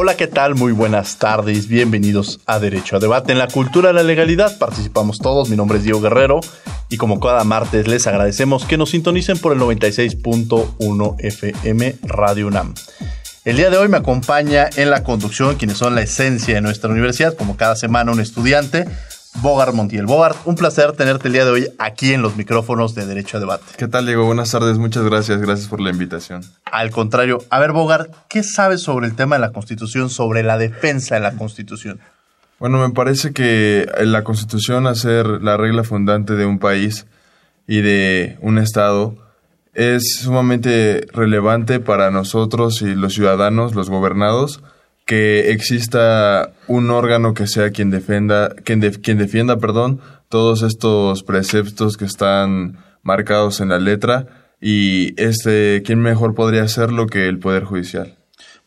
Hola, ¿qué tal? Muy buenas tardes. Bienvenidos a Derecho a Debate. En la cultura de la legalidad participamos todos. Mi nombre es Diego Guerrero y como cada martes les agradecemos que nos sintonicen por el 96.1 FM Radio UNAM. El día de hoy me acompaña en la conducción quienes son la esencia de nuestra universidad, como cada semana un estudiante, Bogart Montiel. Bogart, un placer tenerte el día de hoy aquí en los micrófonos de Derecho a Debate. ¿Qué tal, Diego? Buenas tardes, muchas gracias, gracias por la invitación. Al contrario, a ver, Bogart, ¿qué sabes sobre el tema de la Constitución, sobre la defensa de la Constitución? Bueno, me parece que la Constitución, a ser la regla fundante de un país y de un Estado, es sumamente relevante para nosotros y los ciudadanos, los gobernados, que exista un órgano que sea quien defenda, quien, defienda, perdón, todos estos preceptos que están marcados en la letra y este, ¿quién mejor podría hacerlo que el Poder Judicial?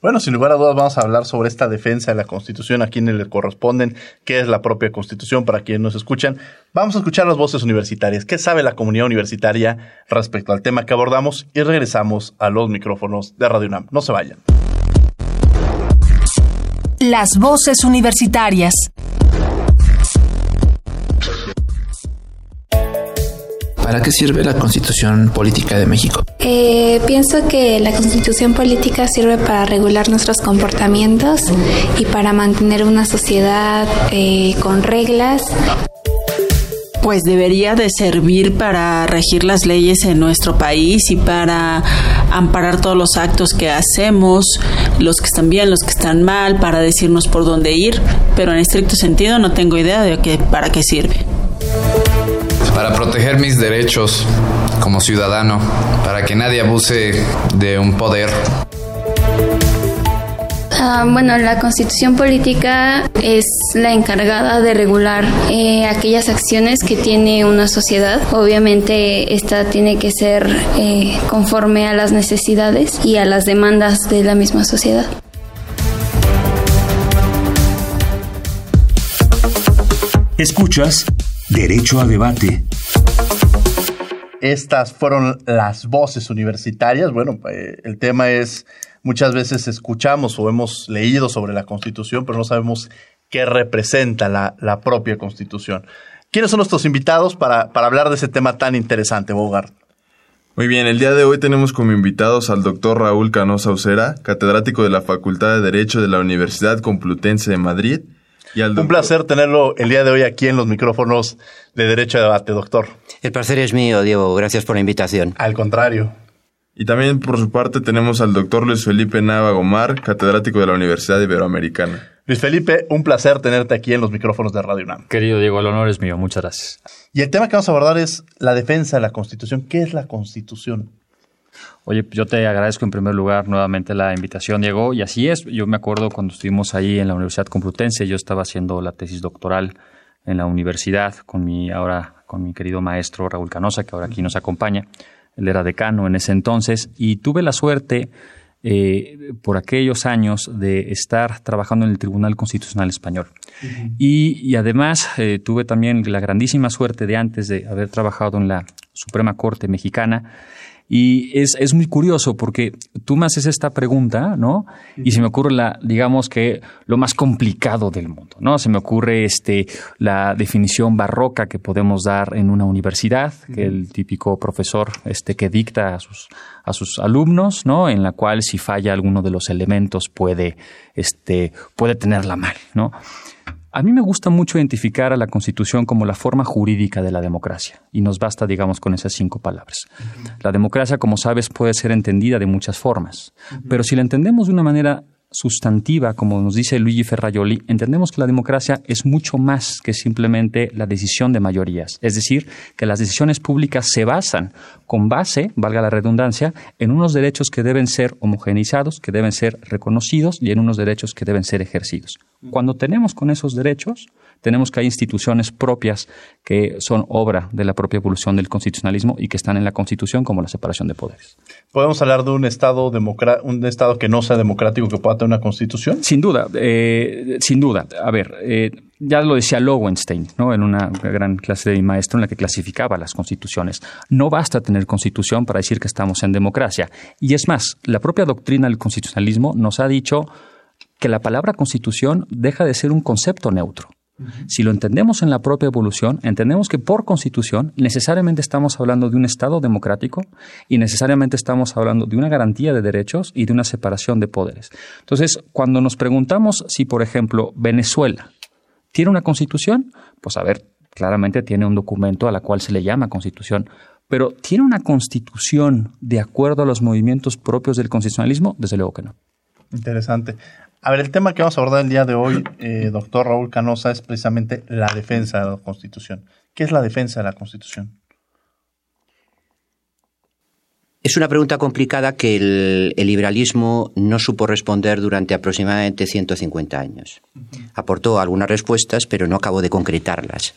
Bueno, sin lugar a dudas vamos a hablar sobre esta defensa de la Constitución, a quienes le corresponden, qué es la propia Constitución para quienes nos escuchan. Vamos a escuchar las voces universitarias, qué sabe la comunidad universitaria respecto al tema que abordamos y regresamos a los micrófonos de Radio UNAM. No se vayan. Las voces universitarias. ¿Para qué sirve la Constitución Política de México? Eh, pienso que la Constitución Política sirve para regular nuestros comportamientos y para mantener una sociedad eh, con reglas pues debería de servir para regir las leyes en nuestro país y para amparar todos los actos que hacemos, los que están bien, los que están mal, para decirnos por dónde ir, pero en estricto sentido no tengo idea de qué, para qué sirve. Para proteger mis derechos como ciudadano, para que nadie abuse de un poder Ah, bueno, la constitución política es la encargada de regular eh, aquellas acciones que tiene una sociedad. Obviamente esta tiene que ser eh, conforme a las necesidades y a las demandas de la misma sociedad. Escuchas Derecho a Debate. Estas fueron las voces universitarias. Bueno, eh, el tema es Muchas veces escuchamos o hemos leído sobre la Constitución, pero no sabemos qué representa la, propia Constitución. ¿Quiénes son nuestros invitados para, para hablar de ese tema tan interesante, Bogart? Muy bien, el día de hoy tenemos como invitados al doctor Raúl Canosa Usera, catedrático de la Facultad de Derecho de la Universidad Complutense de Madrid. Y Un placer tenerlo el día de hoy aquí en los micrófonos de Derecho de Debate, doctor. El placer es mío, Diego. Gracias por la invitación. Al contrario. Y también por su parte tenemos al doctor Luis Felipe Nava Gomar, catedrático de la Universidad Iberoamericana. Luis Felipe, un placer tenerte aquí en los micrófonos de Radio UNAM. Querido Diego, el honor es mío, muchas gracias. Y el tema que vamos a abordar es la defensa de la Constitución. ¿Qué es la Constitución? Oye, yo te agradezco en primer lugar nuevamente la invitación, Diego. Y así es, yo me acuerdo cuando estuvimos ahí en la Universidad Complutense, yo estaba haciendo la tesis doctoral en la universidad con mi ahora con mi querido maestro Raúl Canosa, que ahora aquí nos acompaña él era decano en ese entonces, y tuve la suerte eh, por aquellos años de estar trabajando en el Tribunal Constitucional Español. y, además eh, tuve también la grandísima suerte de antes de haber trabajado en la Suprema Corte Mexicana Y es, es, muy curioso porque tú me haces esta pregunta, ¿no? Y se me ocurre la, digamos que lo más complicado del mundo, ¿no? Se me ocurre este, la definición barroca que podemos dar en una universidad, que el típico profesor este, que dicta a sus, a sus alumnos, ¿no? En la cual si falla alguno de los elementos puede, este, puede tenerla mal, ¿no? A mí me gusta mucho identificar a la Constitución como la forma jurídica de la democracia, y nos basta, digamos, con esas cinco palabras. La democracia, como sabes, puede ser entendida de muchas formas, pero si la entendemos de una manera sustantiva, como nos dice Luigi Ferraioli, entendemos que la democracia es mucho más que simplemente la decisión de mayorías. Es decir, que las decisiones públicas se basan con base, valga la redundancia, en unos derechos que deben ser homogeneizados, que deben ser reconocidos y en unos derechos que deben ser ejercidos. Cuando tenemos con esos derechos, tenemos que hay instituciones propias que son obra de la propia evolución del constitucionalismo y que están en la Constitución como la separación de poderes. ¿Podemos hablar de un Estado, un estado que no sea democrático que pueda tener una Constitución? Sin duda, eh, sin duda. A ver, eh, ya lo decía Lowenstein, ¿no? en una gran clase de maestro en la que clasificaba las constituciones. No basta tener constitución para decir que estamos en democracia. Y es más, la propia doctrina del constitucionalismo nos ha dicho que la palabra constitución deja de ser un concepto neutro. Si lo entendemos en la propia evolución, entendemos que por constitución necesariamente estamos hablando de un Estado democrático y necesariamente estamos hablando de una garantía de derechos y de una separación de poderes. Entonces, cuando nos preguntamos si, por ejemplo, Venezuela tiene una constitución, pues a ver, claramente tiene un documento a la cual se le llama constitución, pero ¿tiene una constitución de acuerdo a los movimientos propios del constitucionalismo? Desde luego que no. Interesante. A ver, el tema que vamos a abordar el día de hoy, eh, doctor Raúl Canosa, es precisamente la defensa de la Constitución. ¿Qué es la defensa de la Constitución? Es una pregunta complicada que el, liberalismo no supo responder durante aproximadamente 150 años. Aportó algunas respuestas, pero no acabó de concretarlas.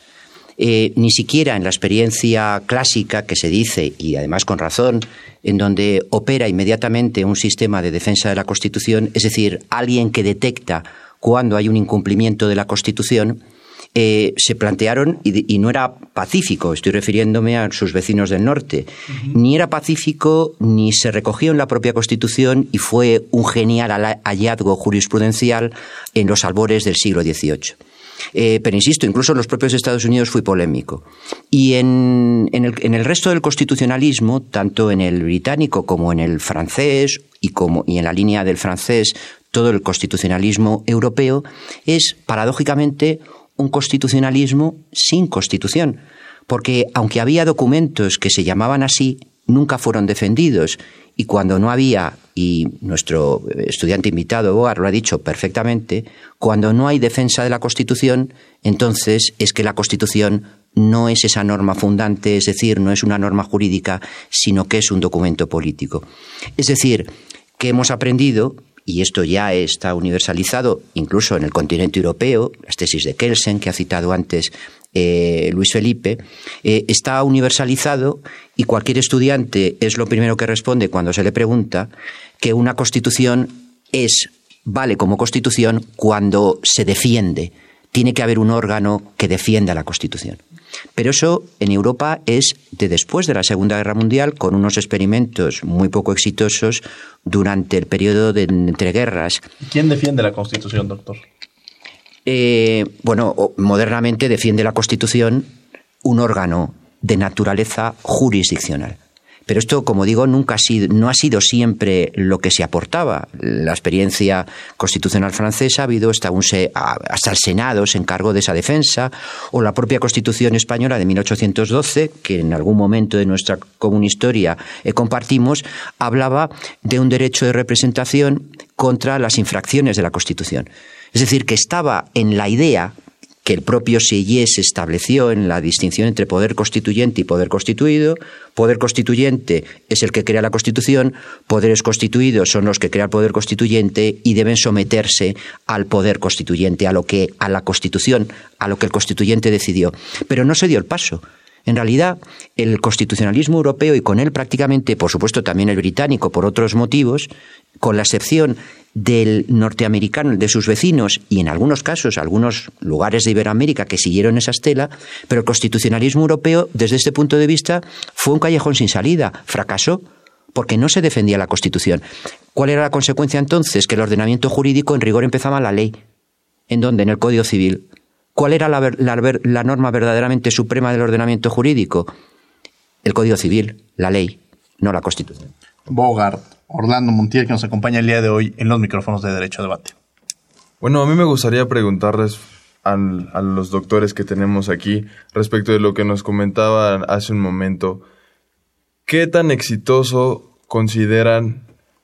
Eh, ni siquiera en la experiencia clásica que se dice, y además con razón, en donde opera inmediatamente un sistema de defensa de la Constitución, es decir, alguien que detecta cuando hay un incumplimiento de la Constitución, eh, se plantearon, y, no era pacífico, estoy refiriéndome a sus vecinos del norte, ni era pacífico ni se recogió en la propia Constitución y fue un genial hallazgo jurisprudencial en los albores del siglo XVIII. Eh, pero insisto, incluso en los propios Estados Unidos fue polémico. Y en, el, resto del constitucionalismo, tanto en el británico como en el francés y, como, y en la línea del francés, todo el constitucionalismo europeo, es paradójicamente un constitucionalismo sin constitución. Porque aunque había documentos que se llamaban así, nunca fueron defendidos y cuando no había, y nuestro estudiante invitado Boar lo ha dicho perfectamente, cuando no hay defensa de la Constitución, entonces es que la Constitución no es esa norma fundante, es decir, no es una norma jurídica, sino que es un documento político. Es decir, que hemos aprendido, y esto ya está universalizado incluso en el continente europeo, las tesis de Kelsen que ha citado antes eh, Luis Felipe, eh, está universalizado y cualquier estudiante es lo primero que responde cuando se le pregunta que una constitución es, vale como constitución cuando se defiende. Tiene que haber un órgano que defienda la constitución. Pero eso en Europa es de después de la Segunda Guerra Mundial, con unos experimentos muy poco exitosos durante el periodo de entreguerras. ¿Quién defiende la Constitución, doctor? Eh, bueno, modernamente defiende la Constitución un órgano de naturaleza jurisdiccional. Pero esto, como digo, nunca ha sido, no ha sido siempre lo que se aportaba. La experiencia constitucional francesa ha habido hasta, un, hasta el Senado se encargó de esa defensa, o la propia Constitución española de 1812, que en algún momento de nuestra común historia eh, compartimos, hablaba de un derecho de representación contra las infracciones de la Constitución. Es decir, que estaba en la idea que el propio Sieyès estableció en la distinción entre poder constituyente y poder constituido. Poder constituyente es el que crea la Constitución, poderes constituidos son los que crea el poder constituyente y deben someterse al poder constituyente, a lo que a la Constitución, a lo que el constituyente decidió. Pero no se dio el paso. En realidad, el constitucionalismo europeo y con él prácticamente, por supuesto, también el británico por otros motivos, con la excepción del norteamericano, de sus vecinos y en algunos casos algunos lugares de Iberoamérica que siguieron esa estela, pero el constitucionalismo europeo desde este punto de vista fue un callejón sin salida, fracasó porque no se defendía la Constitución. ¿Cuál era la consecuencia entonces? Que el ordenamiento jurídico en rigor empezaba la ley. ¿En dónde? En el Código Civil. ¿Cuál era la, la norma verdaderamente suprema del ordenamiento jurídico? El Código Civil, la ley, no la Constitución. Bogart, Orlando Montiel, que nos acompaña el día de hoy en los micrófonos de Derecho a Debate. Bueno, a mí me gustaría preguntarles a, los doctores que tenemos aquí respecto de lo que nos comentaban hace un momento. ¿Qué tan exitoso consideran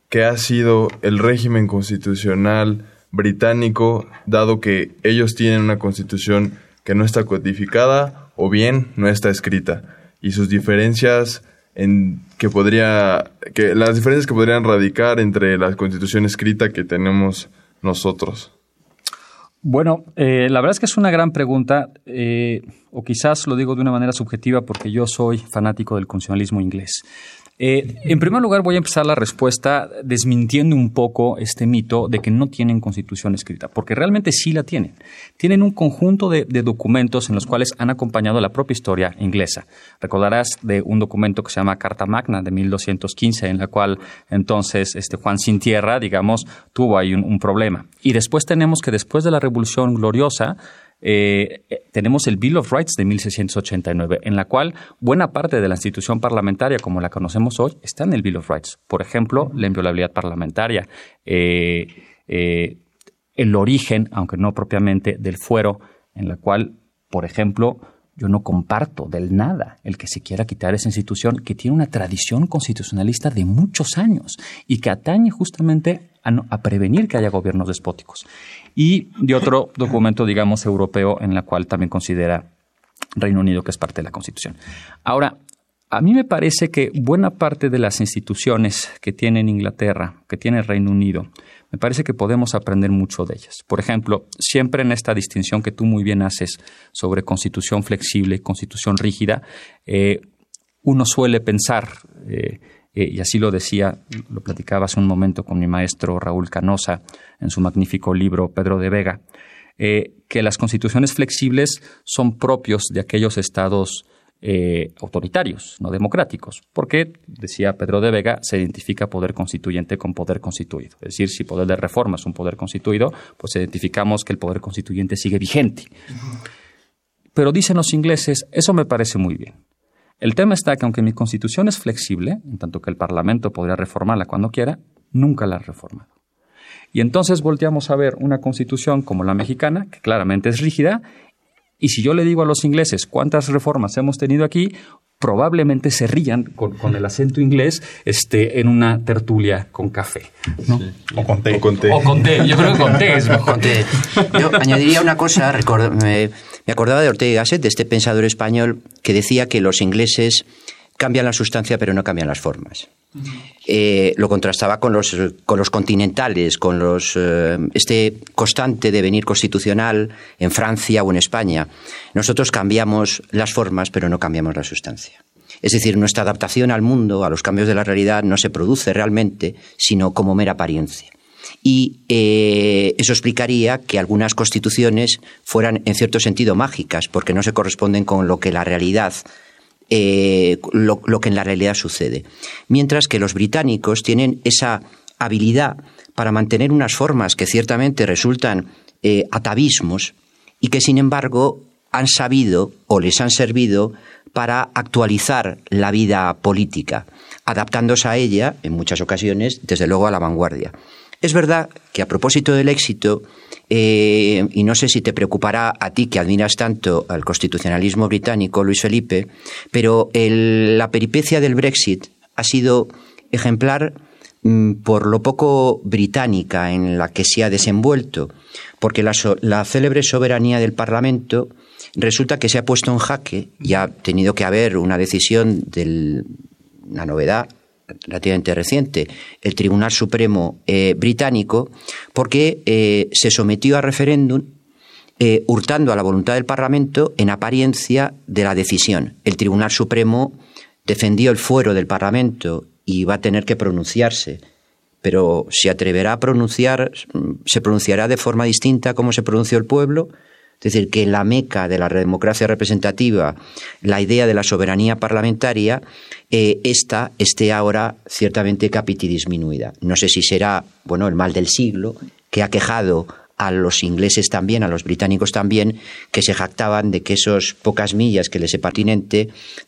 que ha sido el régimen constitucional británico, dado que ellos tienen una constitución que no está codificada o bien no está escrita? Y sus diferencias en que podría que las diferencias que podrían radicar entre la constitución escrita que tenemos nosotros. Bueno, eh, la verdad es que es una gran pregunta, eh, o quizás lo digo de una manera subjetiva porque yo soy fanático del constitucionalismo inglés. Eh, en primer lugar, voy a empezar la respuesta desmintiendo un poco este mito de que no tienen constitución escrita, porque realmente sí la tienen. Tienen un conjunto de, documentos en los cuales han acompañado la propia historia inglesa. Recordarás de un documento que se llama Carta Magna de 1215, en la cual entonces este Juan sin tierra, digamos, tuvo ahí un problema. Y después tenemos que después de la Revolución Gloriosa, eh, eh, tenemos el Bill of Rights de 1689, en la cual buena parte de la institución parlamentaria como la conocemos hoy está en el Bill of Rights. Por ejemplo, la inviolabilidad parlamentaria, eh, el origen, aunque no propiamente, del fuero, en la cual, por ejemplo, yo no comparto del nada el que se quiera quitar esa institución que tiene una tradición constitucionalista de muchos años y que atañe justamente a prevenir que haya gobiernos despóticos y de otro documento, digamos, europeo en la cual también considera Reino Unido que es parte de la Constitución. Ahora, a mí me parece que buena parte de las instituciones que tiene Inglaterra, que tiene Reino Unido, me parece que podemos aprender mucho de ellas. Por ejemplo, siempre en esta distinción que tú muy bien haces sobre constitución flexible constitución rígida, eh, uno suele pensar, eh, eh, y así lo decía, lo platicaba hace un momento con mi maestro Raúl Canosa en su magnífico libro Pedro de Vega, eh, que las constituciones flexibles son propios de aquellos estados eh, autoritarios, no democráticos, porque, decía Pedro de Vega, se identifica poder constituyente con poder constituido. Es decir, si poder de reforma es un poder constituido, pues identificamos que el poder constituyente sigue vigente. Pero dicen los ingleses, eso me parece muy bien. El tema está que aunque mi constitución es flexible, en tanto que el Parlamento podría reformarla cuando quiera, nunca la ha reformado. Y entonces volteamos a ver una constitución como la mexicana, que claramente es rígida, y si yo le digo a los ingleses cuántas reformas hemos tenido aquí, probablemente se rían con, el acento inglés este, en una tertulia con café. O con té. O con té. Yo creo que con té es mejor. Yo añadiría una cosa, me, me acordaba de Ortega y Gasset, de este pensador español que decía que los ingleses cambian la sustancia pero no cambian las formas. Eh, lo contrastaba con los, con los continentales, con los, eh, este constante devenir constitucional en Francia o en España. Nosotros cambiamos las formas, pero no cambiamos la sustancia. Es decir, nuestra adaptación al mundo, a los cambios de la realidad, no se produce realmente, sino como mera apariencia y eh, eso explicaría que algunas constituciones fueran en cierto sentido mágicas, porque no se corresponden con lo que la realidad eh, lo, que en la realidad sucede. Mientras que los británicos tienen esa habilidad para mantener unas formas que ciertamente resultan eh, atavismos y que sin embargo han sabido o les han servido para actualizar la vida política, adaptándose a ella, en muchas ocasiones, desde luego a la vanguardia. Es verdad que a propósito del éxito, eh, y no sé si te preocupará a ti que admiras tanto al constitucionalismo británico, Luis Felipe, pero la peripecia del Brexit ha sido ejemplar mm, por lo poco británica en la que se ha desenvuelto, porque la, la célebre soberanía del Parlamento resulta que se ha puesto en jaque y ha tenido que haber una decisión de una novedad relativamente reciente, el Tribunal Supremo eh, británico, porque eh, se sometió a referéndum eh, hurtando a la voluntad del Parlamento en apariencia de la decisión. El Tribunal Supremo defendió el fuero del Parlamento y va a tener que pronunciarse, pero se atreverá a pronunciar, se pronunciará de forma distinta como se pronunció el pueblo, Es decir, que la meca de la democracia representativa, la idea de la soberanía parlamentaria, eh, esta esté ahora ciertamente capiti disminuida. No sé si será, bueno, el mal del siglo que ha quejado a los ingleses también, a los británicos también, que se jactaban de que esos pocas millas que les separaban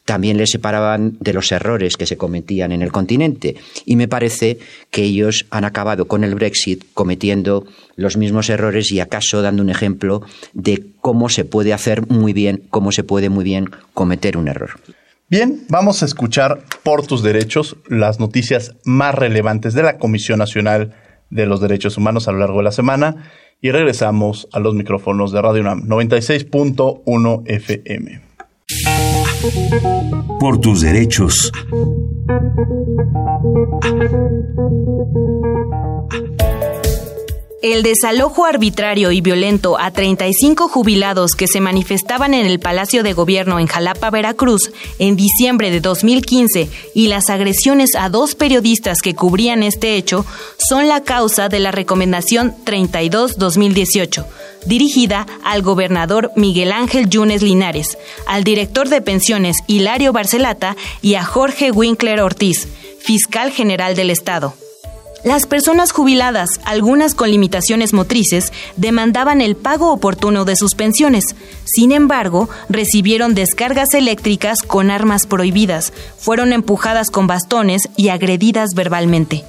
también les separaban de los errores que se cometían en el continente. Y me parece que ellos han acabado con el Brexit cometiendo los mismos errores y acaso dando un ejemplo de cómo se puede hacer muy bien, cómo se puede muy bien cometer un error. Bien, vamos a escuchar por tus derechos las noticias más relevantes de la Comisión Nacional de los Derechos Humanos a lo largo de la semana y regresamos a los micrófonos de Radio UNAM 96.1 FM. Por tus derechos. El desalojo arbitrario y violento a 35 jubilados que se manifestaban en el Palacio de Gobierno en Jalapa, Veracruz, en diciembre de 2015 y las agresiones a dos periodistas que cubrían este hecho son la causa de la Recomendación 32-2018, dirigida al gobernador Miguel Ángel Yunes Linares, al director de pensiones Hilario Barcelata y a Jorge Winkler Ortiz, fiscal general del Estado. Las personas jubiladas, algunas con limitaciones motrices, demandaban el pago oportuno de sus pensiones. Sin embargo, recibieron descargas eléctricas con armas prohibidas, fueron empujadas con bastones y agredidas verbalmente.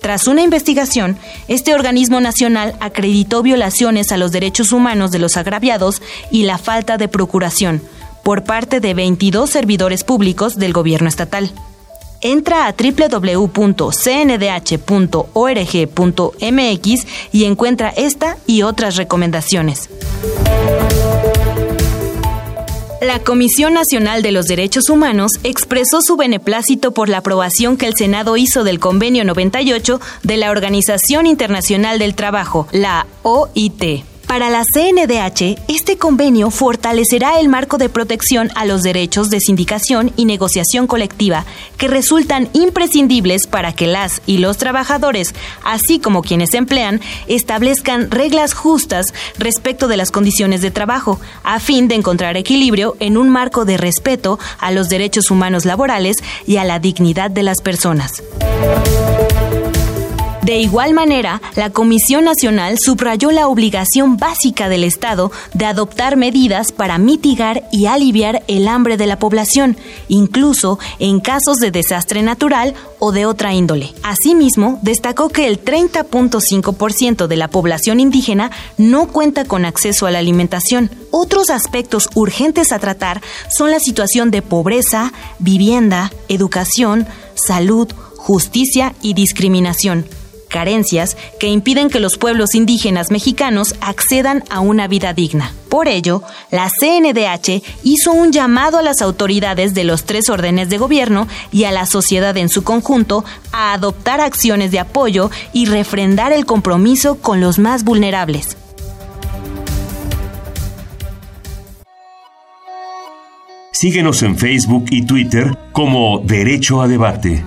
Tras una investigación, este organismo nacional acreditó violaciones a los derechos humanos de los agraviados y la falta de procuración por parte de 22 servidores públicos del gobierno estatal. Entra a www.cndh.org.mx y encuentra esta y otras recomendaciones. La Comisión Nacional de los Derechos Humanos expresó su beneplácito por la aprobación que el Senado hizo del Convenio 98 de la Organización Internacional del Trabajo, la OIT. Para la CNDH, este convenio fortalecerá el marco de protección a los derechos de sindicación y negociación colectiva que resultan imprescindibles para que las y los trabajadores, así como quienes emplean, establezcan reglas justas respecto de las condiciones de trabajo, a fin de encontrar equilibrio en un marco de respeto a los derechos humanos laborales y a la dignidad de las personas. De igual manera, la Comisión Nacional subrayó la obligación básica del Estado de adoptar medidas para mitigar y aliviar el hambre de la población, incluso en casos de desastre natural o de otra índole. Asimismo, destacó que el 30.5% de la población indígena no cuenta con acceso a la alimentación. Otros aspectos urgentes a tratar son la situación de pobreza, vivienda, educación, salud, justicia y discriminación carencias que impiden que los pueblos indígenas mexicanos accedan a una vida digna. Por ello, la CNDH hizo un llamado a las autoridades de los tres órdenes de gobierno y a la sociedad en su conjunto a adoptar acciones de apoyo y refrendar el compromiso con los más vulnerables. Síguenos en Facebook y Twitter como Derecho a Debate.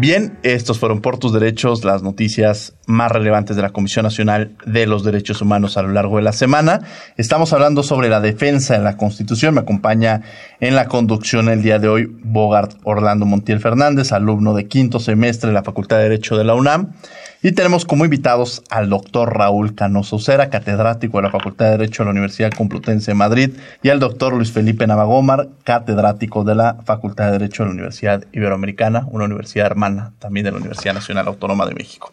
Bien, estos fueron por tus derechos las noticias más relevantes de la Comisión Nacional de los Derechos Humanos a lo largo de la semana. Estamos hablando sobre la defensa de la Constitución. Me acompaña en la conducción el día de hoy Bogart Orlando Montiel Fernández, alumno de quinto semestre de la Facultad de Derecho de la UNAM. Y tenemos como invitados al doctor Raúl Canoso Ucera, catedrático de la Facultad de Derecho de la Universidad Complutense de Madrid, y al doctor Luis Felipe Navagomar, catedrático de la Facultad de Derecho de la Universidad Iberoamericana, una universidad hermana también de la Universidad Nacional Autónoma de México.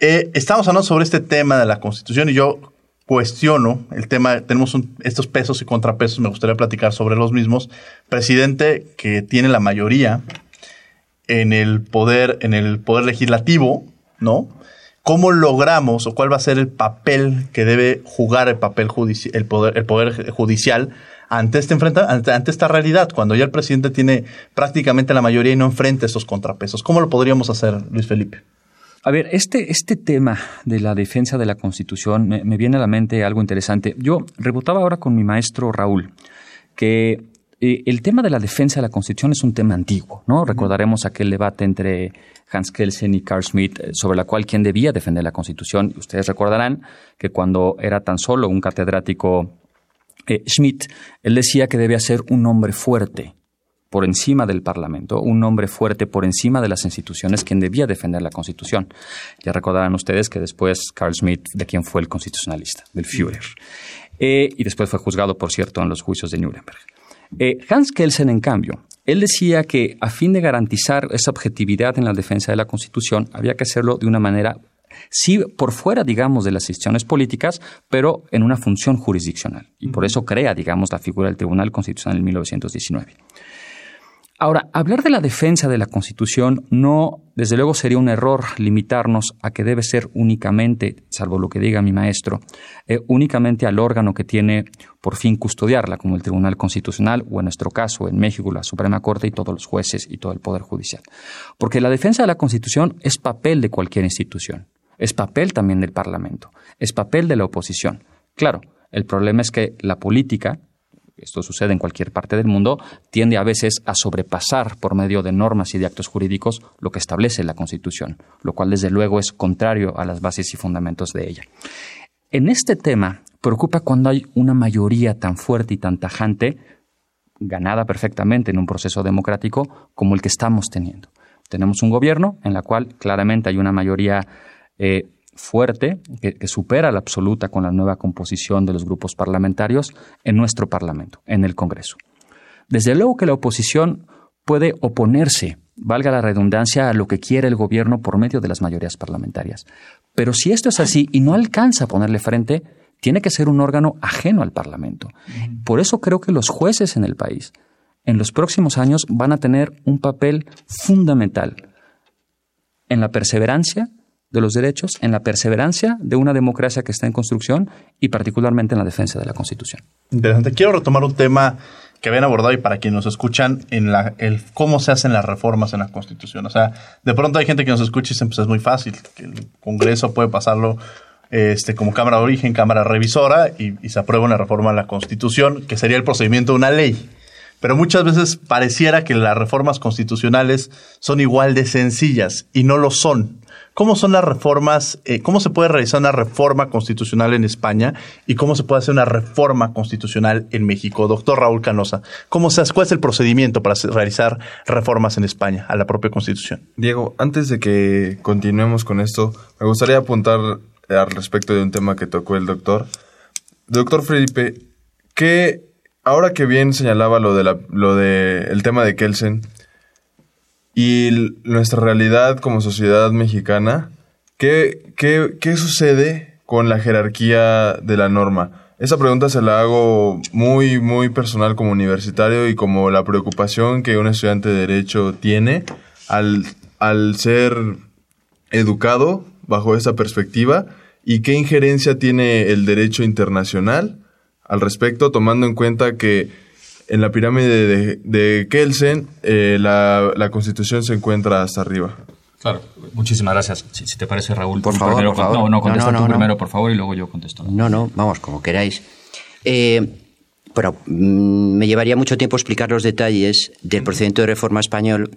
Eh, estamos hablando sobre este tema de la Constitución y yo cuestiono el tema, tenemos estos pesos y contrapesos, me gustaría platicar sobre los mismos. Presidente que tiene la mayoría en el poder, en el poder legislativo, ¿no? ¿Cómo logramos o cuál va a ser el papel que debe jugar el papel el poder, el poder judicial ante este ante, ante, esta realidad, cuando ya el presidente tiene prácticamente la mayoría y no enfrenta esos contrapesos? ¿Cómo lo podríamos hacer, Luis Felipe? A ver, este, este tema de la defensa de la Constitución me, me viene a la mente algo interesante. Yo rebotaba ahora con mi maestro Raúl, que eh, el tema de la defensa de la Constitución es un tema antiguo, ¿no? Recordaremos aquel debate entre Hans Kelsen y Carl Schmitt eh, sobre la cual quién debía defender la Constitución. Ustedes recordarán que cuando era tan solo un catedrático eh, Schmidt, él decía que debía ser un hombre fuerte por encima del Parlamento, un hombre fuerte por encima de las instituciones, quien debía defender la Constitución. Ya recordarán ustedes que después Carl Schmitt, de quien fue el constitucionalista, del Führer. y después fue juzgado, por cierto, en los juicios de Nuremberg. Eh, Hans Kelsen, en cambio, él decía que a fin de garantizar esa objetividad en la defensa de la Constitución, había que hacerlo de una manera, sí, por fuera, digamos, de las instituciones políticas, pero en una función jurisdiccional. Y por eso crea, digamos, la figura del Tribunal Constitucional en 1919. Ahora, hablar de la defensa de la Constitución no, desde luego, sería un error limitarnos a que debe ser únicamente, salvo lo que diga mi maestro, eh, únicamente al órgano que tiene por fin custodiarla, como el Tribunal Constitucional o en nuestro caso, en México, la Suprema Corte y todos los jueces y todo el Poder Judicial. Porque la defensa de la Constitución es papel de cualquier institución, es papel también del Parlamento, es papel de la oposición. Claro, el problema es que la política, esto sucede en cualquier parte del mundo, tiende a veces a sobrepasar por medio de normas y de actos jurídicos lo que establece la Constitución, lo cual desde luego es contrario a las bases y fundamentos de ella. En este tema preocupa cuando hay una mayoría tan fuerte y tan tajante, ganada perfectamente en un proceso democrático como el que estamos teniendo. Tenemos un gobierno en la cual claramente hay una mayoría eh, fuerte que, supera la absoluta con la nueva composición de los grupos parlamentarios en nuestro Parlamento, en el Congreso. Desde luego que la oposición puede oponerse, valga la redundancia, a lo que quiere el gobierno por medio de las mayorías parlamentarias. Pero si esto es así y no alcanza a ponerle frente, tiene que ser un órgano ajeno al Parlamento. Por eso creo que los jueces en el país en los próximos años van a tener un papel fundamental en la perseverancia de los derechos, en la perseverancia de una democracia que está en construcción y particularmente en la defensa de la Constitución. Interesante. Quiero retomar un tema que habían abordado y para quienes nos escuchan, en la, el cómo se hacen las reformas en la Constitución. O sea, de pronto hay gente que nos escucha y dice, pues es muy fácil, que el Congreso puede pasarlo este, como Cámara de Origen, Cámara Revisora y, y se aprueba una reforma a la Constitución, que sería el procedimiento de una ley. Pero muchas veces pareciera que las reformas constitucionales son igual de sencillas y no lo son. ¿Cómo son las reformas? Eh, ¿Cómo se puede realizar una reforma constitucional en España y cómo se puede hacer una reforma constitucional en México? Doctor Raúl Canosa, ¿cómo se, ¿cuál es el procedimiento para realizar reformas en España a la propia Constitución? Diego, antes de que continuemos con esto, me gustaría apuntar al respecto de un tema que tocó el doctor. Doctor Felipe, ¿qué, ahora que bien señalaba lo de, lo de el tema de Kelsen, y nuestra realidad como sociedad mexicana, ¿qué, qué, qué sucede con la jerarquía de la norma? Esa pregunta se la hago muy, muy personal como universitario y como la preocupación que un estudiante de Derecho tiene al, al ser educado bajo esa perspectiva y qué injerencia tiene el derecho internacional al respecto, tomando en cuenta que en la pirámide de, Kelsen, eh, la, constitución se encuentra hasta arriba. Claro, muchísimas gracias. Si, te parece, Raúl, por favor, No, no, contesta tú primero, por favor, y luego yo contesto. No, no, vamos, como queráis. Eh, bueno, mm, me llevaría mucho tiempo explicar los detalles del procedimiento de reforma español,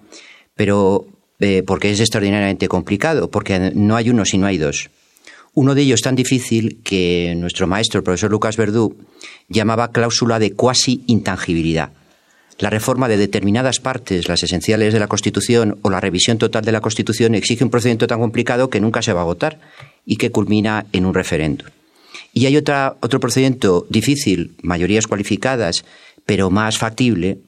pero eh, porque es extraordinariamente complicado, porque no hay uno, sino hay dos. Uno de ellos tan difícil que nuestro maestro, el profesor Lucas Verdú, llamaba cláusula de cuasi intangibilidad. La reforma de determinadas partes, las esenciales de la Constitución o la revisión total de la Constitución exige un procedimiento tan complicado que nunca se va a votar y que culmina en un referéndum. Y hay otro procedimiento difícil, mayorías cualificadas, pero más factible,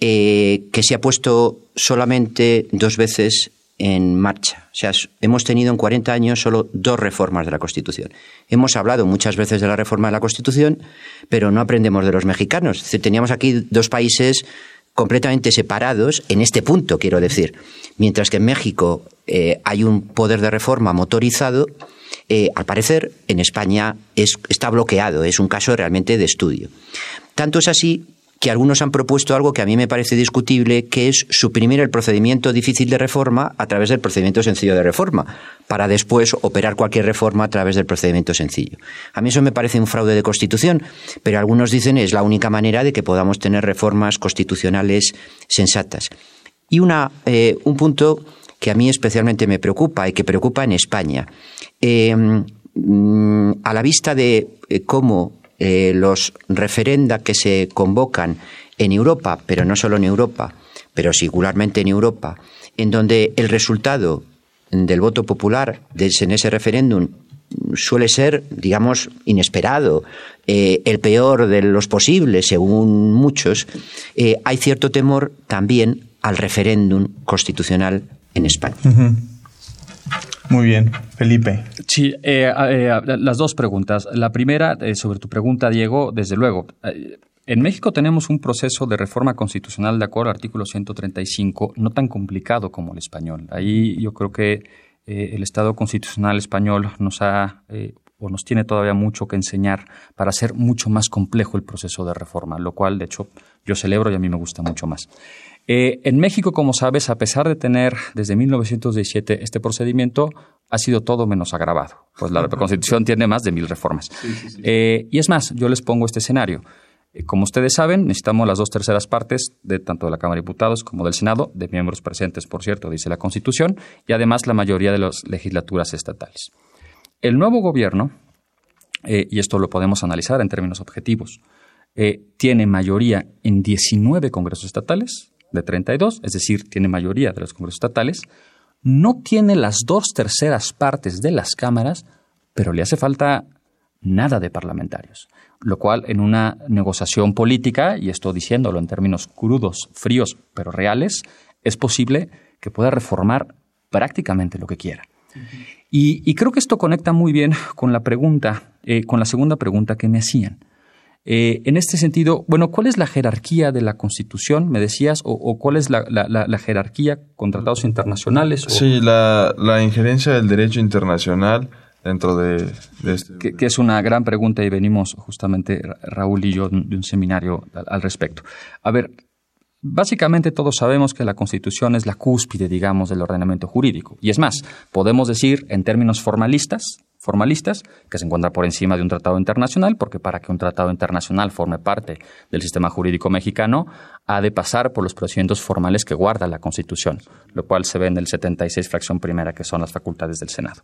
eh, que se ha puesto solamente dos veces en marcha. O sea, hemos tenido en 40 años solo dos reformas de la Constitución. Hemos hablado muchas veces de la reforma de la Constitución, pero no aprendemos de los mexicanos. teníamos aquí dos países completamente separados en este punto, quiero decir. Mientras que en México eh, hay un poder de reforma motorizado, eh, al parecer en España está bloqueado. Es un caso realmente de estudio. Tanto es así que algunos han propuesto algo que a mí me parece discutible, que es suprimir el procedimiento difícil de reforma a través del procedimiento sencillo de reforma, para después operar cualquier reforma a través del procedimiento sencillo. A mí eso me parece un fraude de constitución, pero algunos dicen es la única manera de que podamos tener reformas constitucionales sensatas. Y una, eh, un punto que a mí especialmente me preocupa y que preocupa en España. Eh, mm, a la vista de eh, cómo eh, los referenda que se convocan en Europa, pero no solo en Europa, pero singularmente en Europa, en donde el resultado del voto popular en ese referéndum suele ser, digamos, inesperado, eh, el peor de los posibles, según muchos, eh, hay cierto temor también al referéndum constitucional en España. Muy bien, Felipe. Sí, eh, eh, las dos preguntas. La primera, eh, sobre tu pregunta, Diego, desde luego. En México tenemos un proceso de reforma constitucional de acuerdo al artículo 135, no tan complicado como el español. Ahí yo creo que el Estado constitucional español nos ha o nos tiene todavía mucho que enseñar para hacer mucho más complejo el proceso de reforma, lo cual, de hecho, yo celebro y a mí me gusta mucho más. Eh, en México, como sabes, a pesar de tener desde 1917 este procedimiento, ha sido todo menos agravado. Pues la Constitución tiene más de mil reformas. Eh, y es más, yo les pongo este escenario. Eh, como ustedes saben, necesitamos las dos terceras partes de tanto de la Cámara de Diputados como del Senado, de miembros presentes, por cierto, dice la Constitución, y además la mayoría de las legislaturas estatales. El nuevo gobierno, y esto lo podemos analizar en términos objetivos, tiene mayoría en 19 congresos estatales, de 32, es decir, tiene mayoría de los congresos estatales, no tiene las dos terceras partes de las cámaras, pero le hace falta nada de parlamentarios. Lo cual en una negociación política, y esto diciéndolo en términos crudos, fríos, pero reales, es posible que pueda reformar prácticamente lo que quiera. y, creo que esto conecta muy bien con la pregunta, eh, con la segunda pregunta que me hacían. Eh, en este sentido, bueno, ¿cuál es la jerarquía de la Constitución, me decías, o, cuál es la, jerarquía con tratados internacionales? Sí, la, injerencia del derecho internacional dentro de, este... Que, es una gran pregunta y venimos justamente Raúl y yo de un seminario al respecto. A ver, Básicamente todos sabemos que la Constitución es la cúspide, digamos, del ordenamiento jurídico. Y es más, podemos decir en términos formalistas, formalistas, que se encuentra por encima de un tratado internacional, porque para que un tratado internacional forme parte del sistema jurídico mexicano, ha de pasar por los procedimientos formales que guarda la Constitución, lo cual se ve en el 76 fracción primera, que son las facultades del Senado.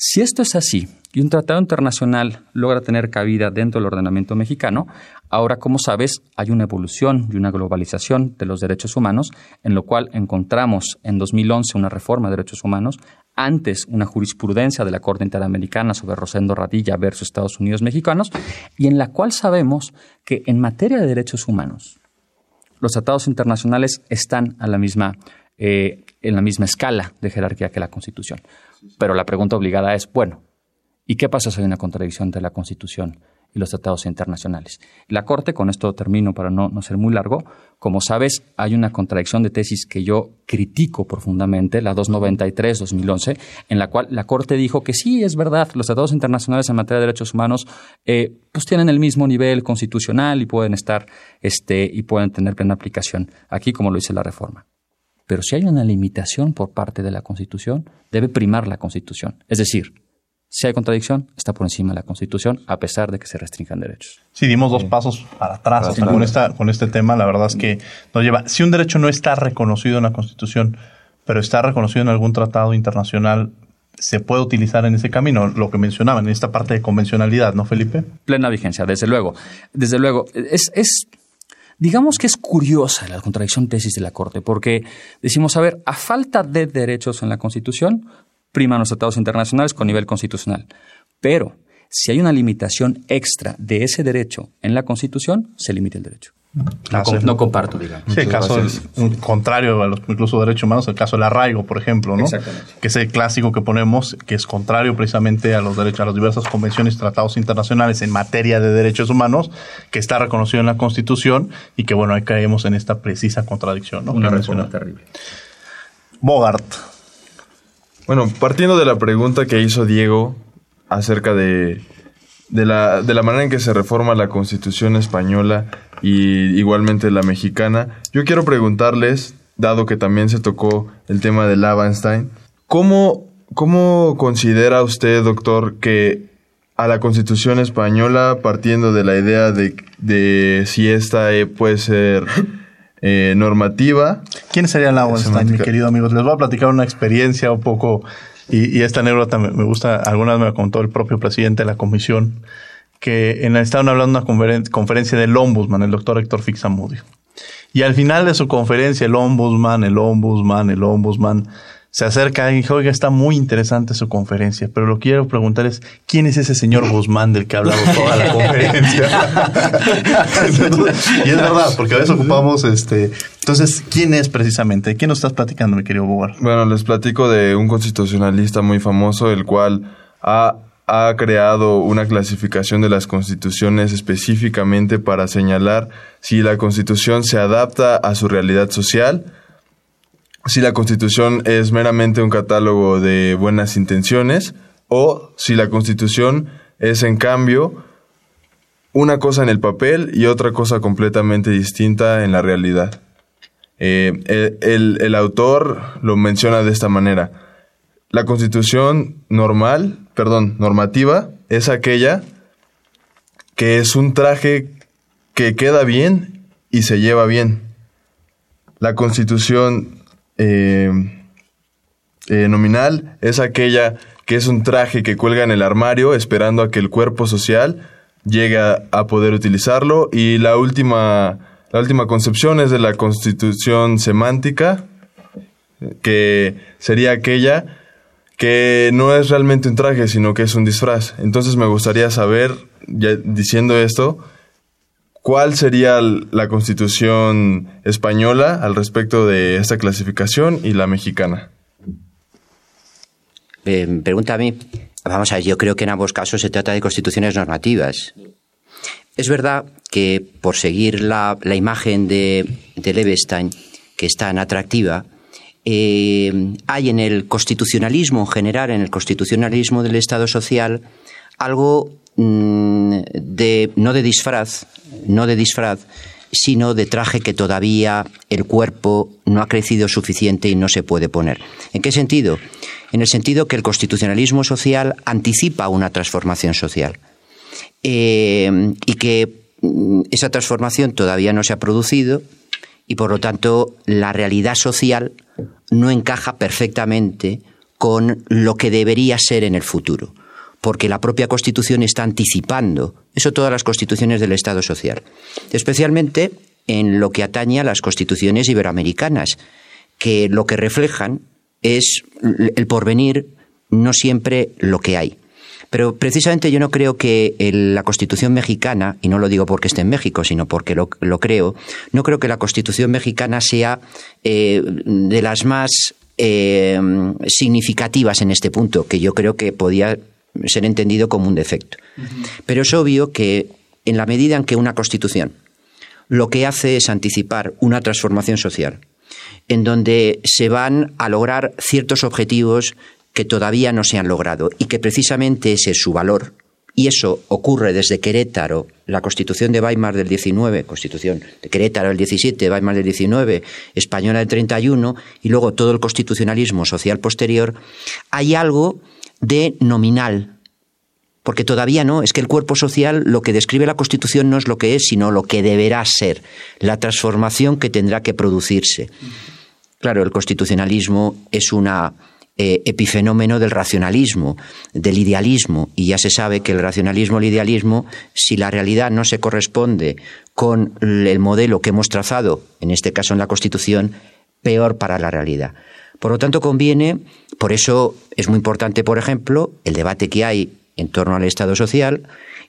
Si esto es así y un tratado internacional logra tener cabida dentro del ordenamiento mexicano, ahora, como sabes, hay una evolución y una globalización de los derechos humanos, en lo cual encontramos en 2011 una reforma de derechos humanos, antes una jurisprudencia de la Corte Interamericana sobre Rosendo Radilla versus Estados Unidos mexicanos, y en la cual sabemos que en materia de derechos humanos, los tratados internacionales están a la misma, eh, en la misma escala de jerarquía que la Constitución. Pero la pregunta obligada es, bueno, ¿y qué pasa si hay una contradicción entre la Constitución y los tratados internacionales? La Corte, con esto termino para no, no ser muy largo, como sabes, hay una contradicción de tesis que yo critico profundamente, la 293-2011, en la cual la Corte dijo que sí, es verdad, los tratados internacionales en materia de derechos humanos eh, pues tienen el mismo nivel constitucional y pueden estar este, y pueden tener plena aplicación aquí, como lo dice la reforma. Pero si hay una limitación por parte de la Constitución, debe primar la Constitución. Es decir, si hay contradicción, está por encima de la Constitución, a pesar de que se restrinjan derechos. Si dimos dos pasos para atrás con, esta, con este tema. La verdad es que nos lleva. Si un derecho no está reconocido en la Constitución, pero está reconocido en algún tratado internacional, se puede utilizar en ese camino, lo que mencionaban, en esta parte de convencionalidad, ¿no, Felipe? Plena vigencia, desde luego. Desde luego. Es, es Digamos que es curiosa la contradicción tesis de la Corte, porque decimos, a ver, a falta de derechos en la Constitución, priman los tratados internacionales con nivel constitucional. Pero si hay una limitación extra de ese derecho en la Constitución, se limita el derecho. No, comparto, digamos. Sí, el caso contrario a los incluso derechos humanos, el caso del arraigo, por ejemplo, ¿no? Que es el clásico que ponemos, que es contrario precisamente a los derechos, a las diversas convenciones y tratados internacionales en materia de derechos humanos, que está reconocido en la Constitución y que, bueno, ahí caemos en esta precisa contradicción, ¿no? Una reforma terrible. Bogart. Bueno, partiendo de la pregunta que hizo Diego acerca de de la, de la manera en que se reforma la Constitución española y igualmente la mexicana, yo quiero preguntarles, dado que también se tocó el tema de Lavenstein, ¿cómo, cómo considera usted, doctor, que a la Constitución española, partiendo de la idea de, de si esta eh, puede ser eh, normativa. ¿Quién sería Lauenstein, mi querido amigo? Les voy a platicar una experiencia un poco, y, esta anécdota me, gusta, alguna vez me contó el propio presidente de la comisión, que en, estaban hablando de una conferencia del ombudsman, el doctor Héctor Fixamudio. Y al final de su conferencia, el ombudsman, el ombudsman, el ombudsman, se acerca y dice, oiga, está muy interesante su conferencia, pero lo que quiero preguntar es, ¿quién es ese señor Guzmán del que ha hablado toda la conferencia? y es verdad, porque a veces ocupamos, este, entonces, ¿quién es precisamente? ¿Quién nos estás platicando, mi querido Bogar? Bueno, les platico de un constitucionalista muy famoso, el cual ha, ha creado una clasificación de las constituciones específicamente para señalar si la constitución se adapta a su realidad social, si la Constitución es meramente un catálogo de buenas intenciones o si la Constitución es en cambio una cosa en el papel y otra cosa completamente distinta en la realidad. Eh, el, el, autor lo menciona de esta manera. La constitución normal, perdón, normativa, es aquella que es un traje que queda bien y se lleva bien. La constitución eh, eh, nominal es aquella que es un traje que cuelga en el armario esperando a que el cuerpo social llegue a poder utilizarlo. Y la última la última concepción es de la constitución semántica que sería aquella que no es realmente un traje sino que es un disfraz. Entonces me gustaría saber diciendo esto ¿Cuál sería la constitución española al respecto de esta clasificación y la mexicana? Eh, pregunta a mí. Vamos a ver, yo creo que en ambos casos se trata de constituciones normativas. Es verdad que por seguir la, imagen de, de que es tan atractiva, eh, hay en el constitucionalismo en general, en el constitucionalismo del Estado social, algo de, no de disfraz, no de disfraz, sino de traje que todavía el cuerpo no ha crecido suficiente y no se puede poner. ¿En qué sentido? En el sentido que el constitucionalismo social anticipa una transformación social eh, y que mm, esa transformación todavía no se ha producido y por lo tanto la realidad social no encaja perfectamente con lo que debería ser en el futuro porque la propia Constitución está anticipando, eso todas las constituciones del Estado social, especialmente en lo que atañe a las constituciones iberoamericanas, que lo que reflejan es el porvenir, no siempre lo que hay. Pero precisamente yo no creo que la Constitución mexicana, y no lo digo porque esté en México, sino porque lo, creo, no creo que la Constitución mexicana sea eh, de las más eh, significativas en este punto, que yo creo que podía ser entendido como un defecto. Pero es obvio que en la medida en que una constitución lo que hace es anticipar una transformación social, en donde se van a lograr ciertos objetivos que todavía no se han logrado y que precisamente ese es su valor. Y eso ocurre desde Querétaro, la Constitución de Weimar del 19, Constitución de Querétaro del 17, Weimar del 19, Española del 31 y luego todo el constitucionalismo social posterior, hay algo de nominal. Porque todavía no, es que el cuerpo social lo que describe la Constitución no es lo que es, sino lo que deberá ser, la transformación que tendrá que producirse. Claro, el constitucionalismo es un eh, epifenómeno del racionalismo, del idealismo, y ya se sabe que el racionalismo, el idealismo, si la realidad no se corresponde con el modelo que hemos trazado, en este caso en la Constitución, peor para la realidad. Por lo tanto, conviene, por eso es muy importante, por ejemplo, el debate que hay en torno al Estado social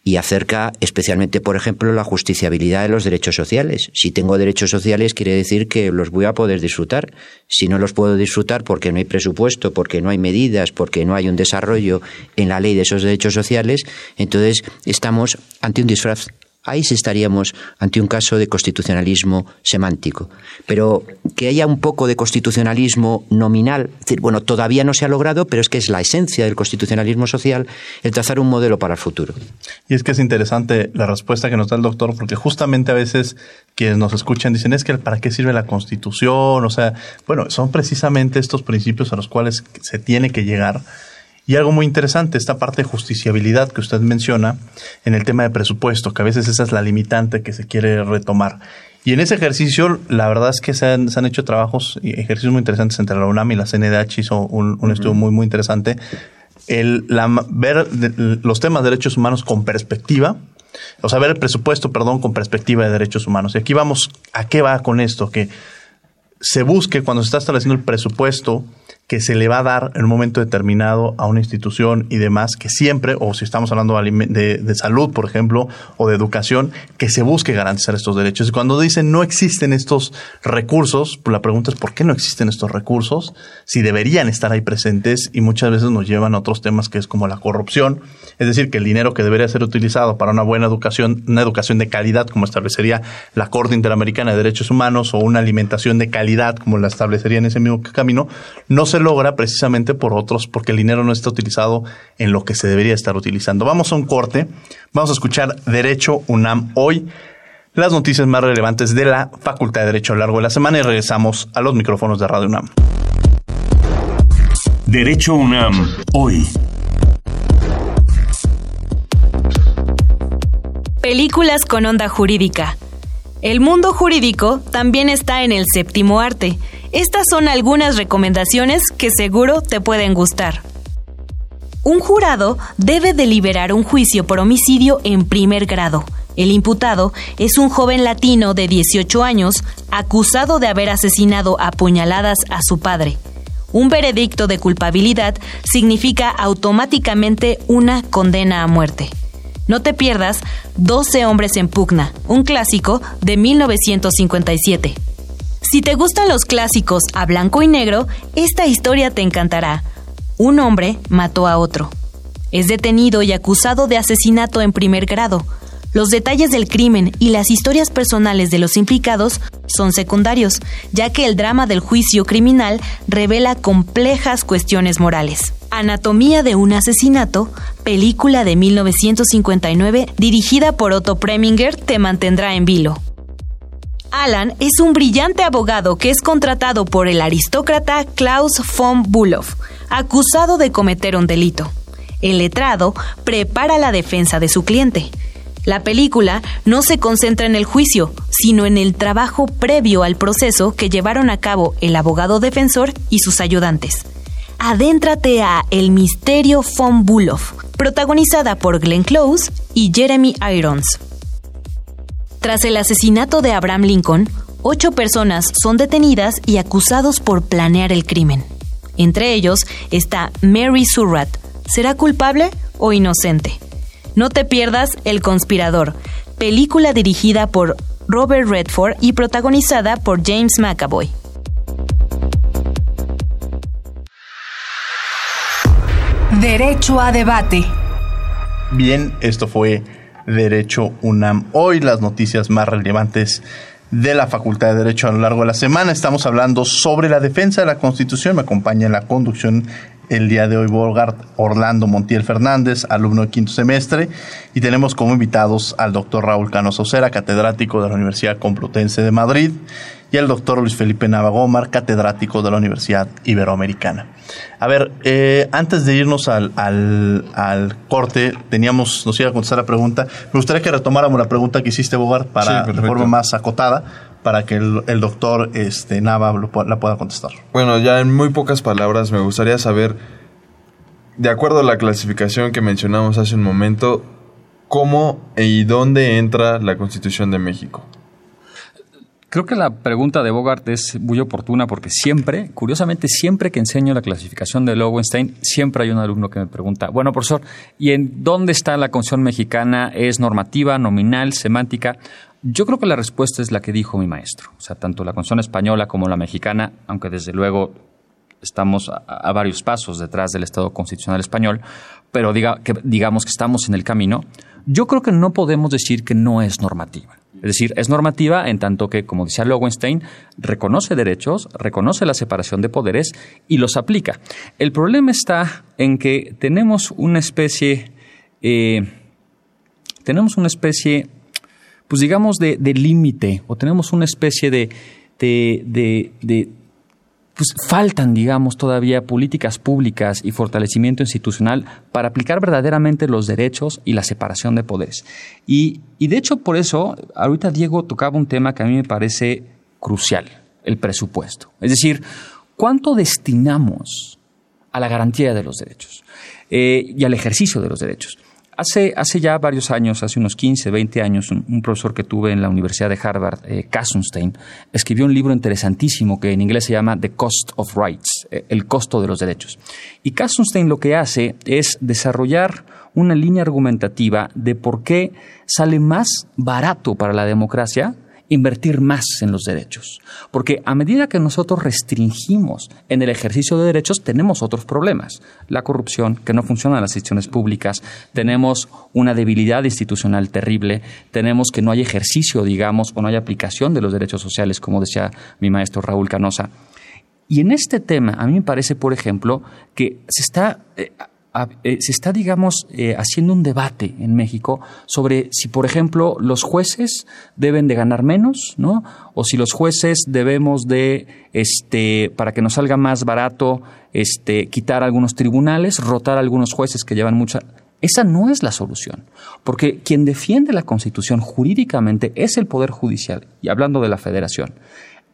y acerca especialmente, por ejemplo, la justiciabilidad de los derechos sociales. Si tengo derechos sociales, quiere decir que los voy a poder disfrutar. Si no los puedo disfrutar porque no hay presupuesto, porque no hay medidas, porque no hay un desarrollo en la ley de esos derechos sociales, entonces estamos ante un disfraz ahí sí estaríamos ante un caso de constitucionalismo semántico. Pero que haya un poco de constitucionalismo nominal, decir, bueno, todavía no se ha logrado, pero es que es la esencia del constitucionalismo social el trazar un modelo para el futuro. Y es que es interesante la respuesta que nos da el doctor, porque justamente a veces quienes nos escuchan dicen, es que ¿para qué sirve la constitución? O sea, bueno, son precisamente estos principios a los cuales se tiene que llegar. Y algo muy interesante, esta parte de justiciabilidad que usted menciona en el tema de presupuesto, que a veces esa es la limitante que se quiere retomar. Y en ese ejercicio, la verdad es que se han, hecho trabajos y ejercicios muy interesantes entre la UNAM y la CNDH, hizo un, estudio muy, muy interesante. El, ver los temas de derechos humanos con perspectiva, o sea, ver el presupuesto, perdón, con perspectiva de derechos humanos. Y aquí vamos, ¿a qué va con esto? Que se busque cuando se está estableciendo el presupuesto que se le va a dar en un momento determinado a una institución y demás, que siempre, o si estamos hablando de, de, salud, por ejemplo, o de educación, que se busque garantizar estos derechos. Y cuando dicen no existen estos recursos, pues la pregunta es ¿por qué no existen estos recursos? Si deberían estar ahí presentes y muchas veces nos llevan a otros temas que es como la corrupción, es decir, que el dinero que debería ser utilizado para una buena educación, una educación de calidad, como establecería la Corte Interamericana de Derechos Humanos, o una alimentación de calidad, como la establecería en ese mismo camino, no se logra precisamente por otros, porque el dinero no está utilizado en lo que se debería estar utilizando. Vamos a un corte, vamos a escuchar Derecho UNAM hoy, las noticias más relevantes de la Facultad de Derecho a lo largo de la semana y regresamos a los micrófonos de Radio UNAM. Derecho UNAM hoy. Películas con onda jurídica. El mundo jurídico también está en el séptimo arte estas son algunas recomendaciones que seguro te pueden gustar. Un jurado debe deliberar un juicio por homicidio en primer grado. El imputado es un joven latino de 18 años acusado de haber asesinado a puñaladas a su padre. Un veredicto de culpabilidad significa automáticamente una condena a muerte. No te pierdas 12 hombres en pugna, un clásico de 1957. Si te gustan los clásicos a blanco y negro, esta historia te encantará. Un hombre mató a otro. Es detenido y acusado de asesinato en primer grado. Los detalles del crimen y las historias personales de los implicados son secundarios, ya que el drama del juicio criminal revela complejas cuestiones morales. Anatomía de un asesinato, película de 1959 dirigida por Otto Preminger, te mantendrá en vilo. Alan es un brillante abogado que es contratado por el aristócrata Klaus von Bülow, acusado de cometer un delito. El letrado prepara la defensa de su cliente. La película no se concentra en el juicio, sino en el trabajo previo al proceso que llevaron a cabo el abogado defensor y sus ayudantes. Adéntrate a El misterio von Bülow, protagonizada por Glenn Close y Jeremy Irons. Tras el asesinato de Abraham Lincoln, ocho personas son detenidas y acusados por planear el crimen. Entre ellos está Mary Surratt. ¿Será culpable o inocente? No te pierdas El Conspirador, película dirigida por Robert Redford y protagonizada por James McAvoy. Derecho a debate. Bien, esto fue Derecho UNAM. Hoy las noticias más relevantes de la Facultad de Derecho a lo largo de la semana. Estamos hablando sobre la defensa de la Constitución. Me acompaña en la conducción el día de hoy Borgard Orlando Montiel Fernández, alumno de quinto semestre, y tenemos como invitados al doctor Raúl Cano Socera, catedrático de la Universidad Complutense de Madrid, y al doctor Luis Felipe Navagomar, catedrático de la Universidad Iberoamericana. A ver, eh, antes de irnos al, al, corte, teníamos, nos iba a contestar la pregunta. Me gustaría que retomáramos la pregunta que hiciste, Bogart, para de forma más acotada, para que el, doctor este, Nava la pueda contestar. Bueno, ya en muy pocas palabras, me gustaría saber, de acuerdo a la clasificación que mencionamos hace un momento, ¿cómo y dónde entra la Constitución de México? Creo que la pregunta de Bogart es muy oportuna porque siempre, curiosamente, siempre que enseño la clasificación de Lowenstein, siempre hay un alumno que me pregunta, bueno, profesor, ¿y en dónde está la Constitución mexicana? ¿Es normativa, nominal, semántica? Yo creo que la respuesta es la que dijo mi maestro. O sea, tanto la Constitución española como la mexicana, aunque desde luego estamos a, varios pasos detrás del Estado constitucional español, pero diga, que, digamos que estamos en el camino, yo creo que no podemos decir que no es normativa. Es decir, es normativa en tanto que, como decía Lowenstein, reconoce derechos, reconoce la separación de poderes y los aplica. El problema está en que tenemos una especie, eh, tenemos una especie, pues digamos, de, límite, o tenemos una especie de, de, de pues faltan, digamos, todavía políticas públicas y fortalecimiento institucional para aplicar verdaderamente los derechos y la separación de poderes. Y, y de hecho, por eso, ahorita Diego tocaba un tema que a mí me parece crucial, el presupuesto. Es decir, ¿cuánto destinamos a la garantía de los derechos eh, y al ejercicio de los derechos? Hace, hace ya varios años, hace unos 15, 20 años, un, profesor que tuve en la Universidad de Harvard, eh, escribió un libro interesantísimo que en inglés se llama The Cost of Rights, eh, el costo de los derechos. Y Kassenstein lo que hace es desarrollar una línea argumentativa de por qué sale más barato para la democracia invertir más en los derechos. Porque a medida que nosotros restringimos en el ejercicio de derechos, tenemos otros problemas. La corrupción, que no funcionan las instituciones públicas, tenemos una debilidad institucional terrible, tenemos que no hay ejercicio, digamos, o no hay aplicación de los derechos sociales, como decía mi maestro Raúl Canosa. Y en este tema, a mí me parece, por ejemplo, que se está eh, se está, digamos, eh, haciendo un debate en México sobre si, por ejemplo, los jueces deben de ganar menos, ¿no? O si los jueces debemos de, este, para que nos salga más barato, este, quitar algunos tribunales, rotar algunos jueces que llevan mucha. Esa no es la solución, porque quien defiende la Constitución jurídicamente es el Poder Judicial, y hablando de la Federación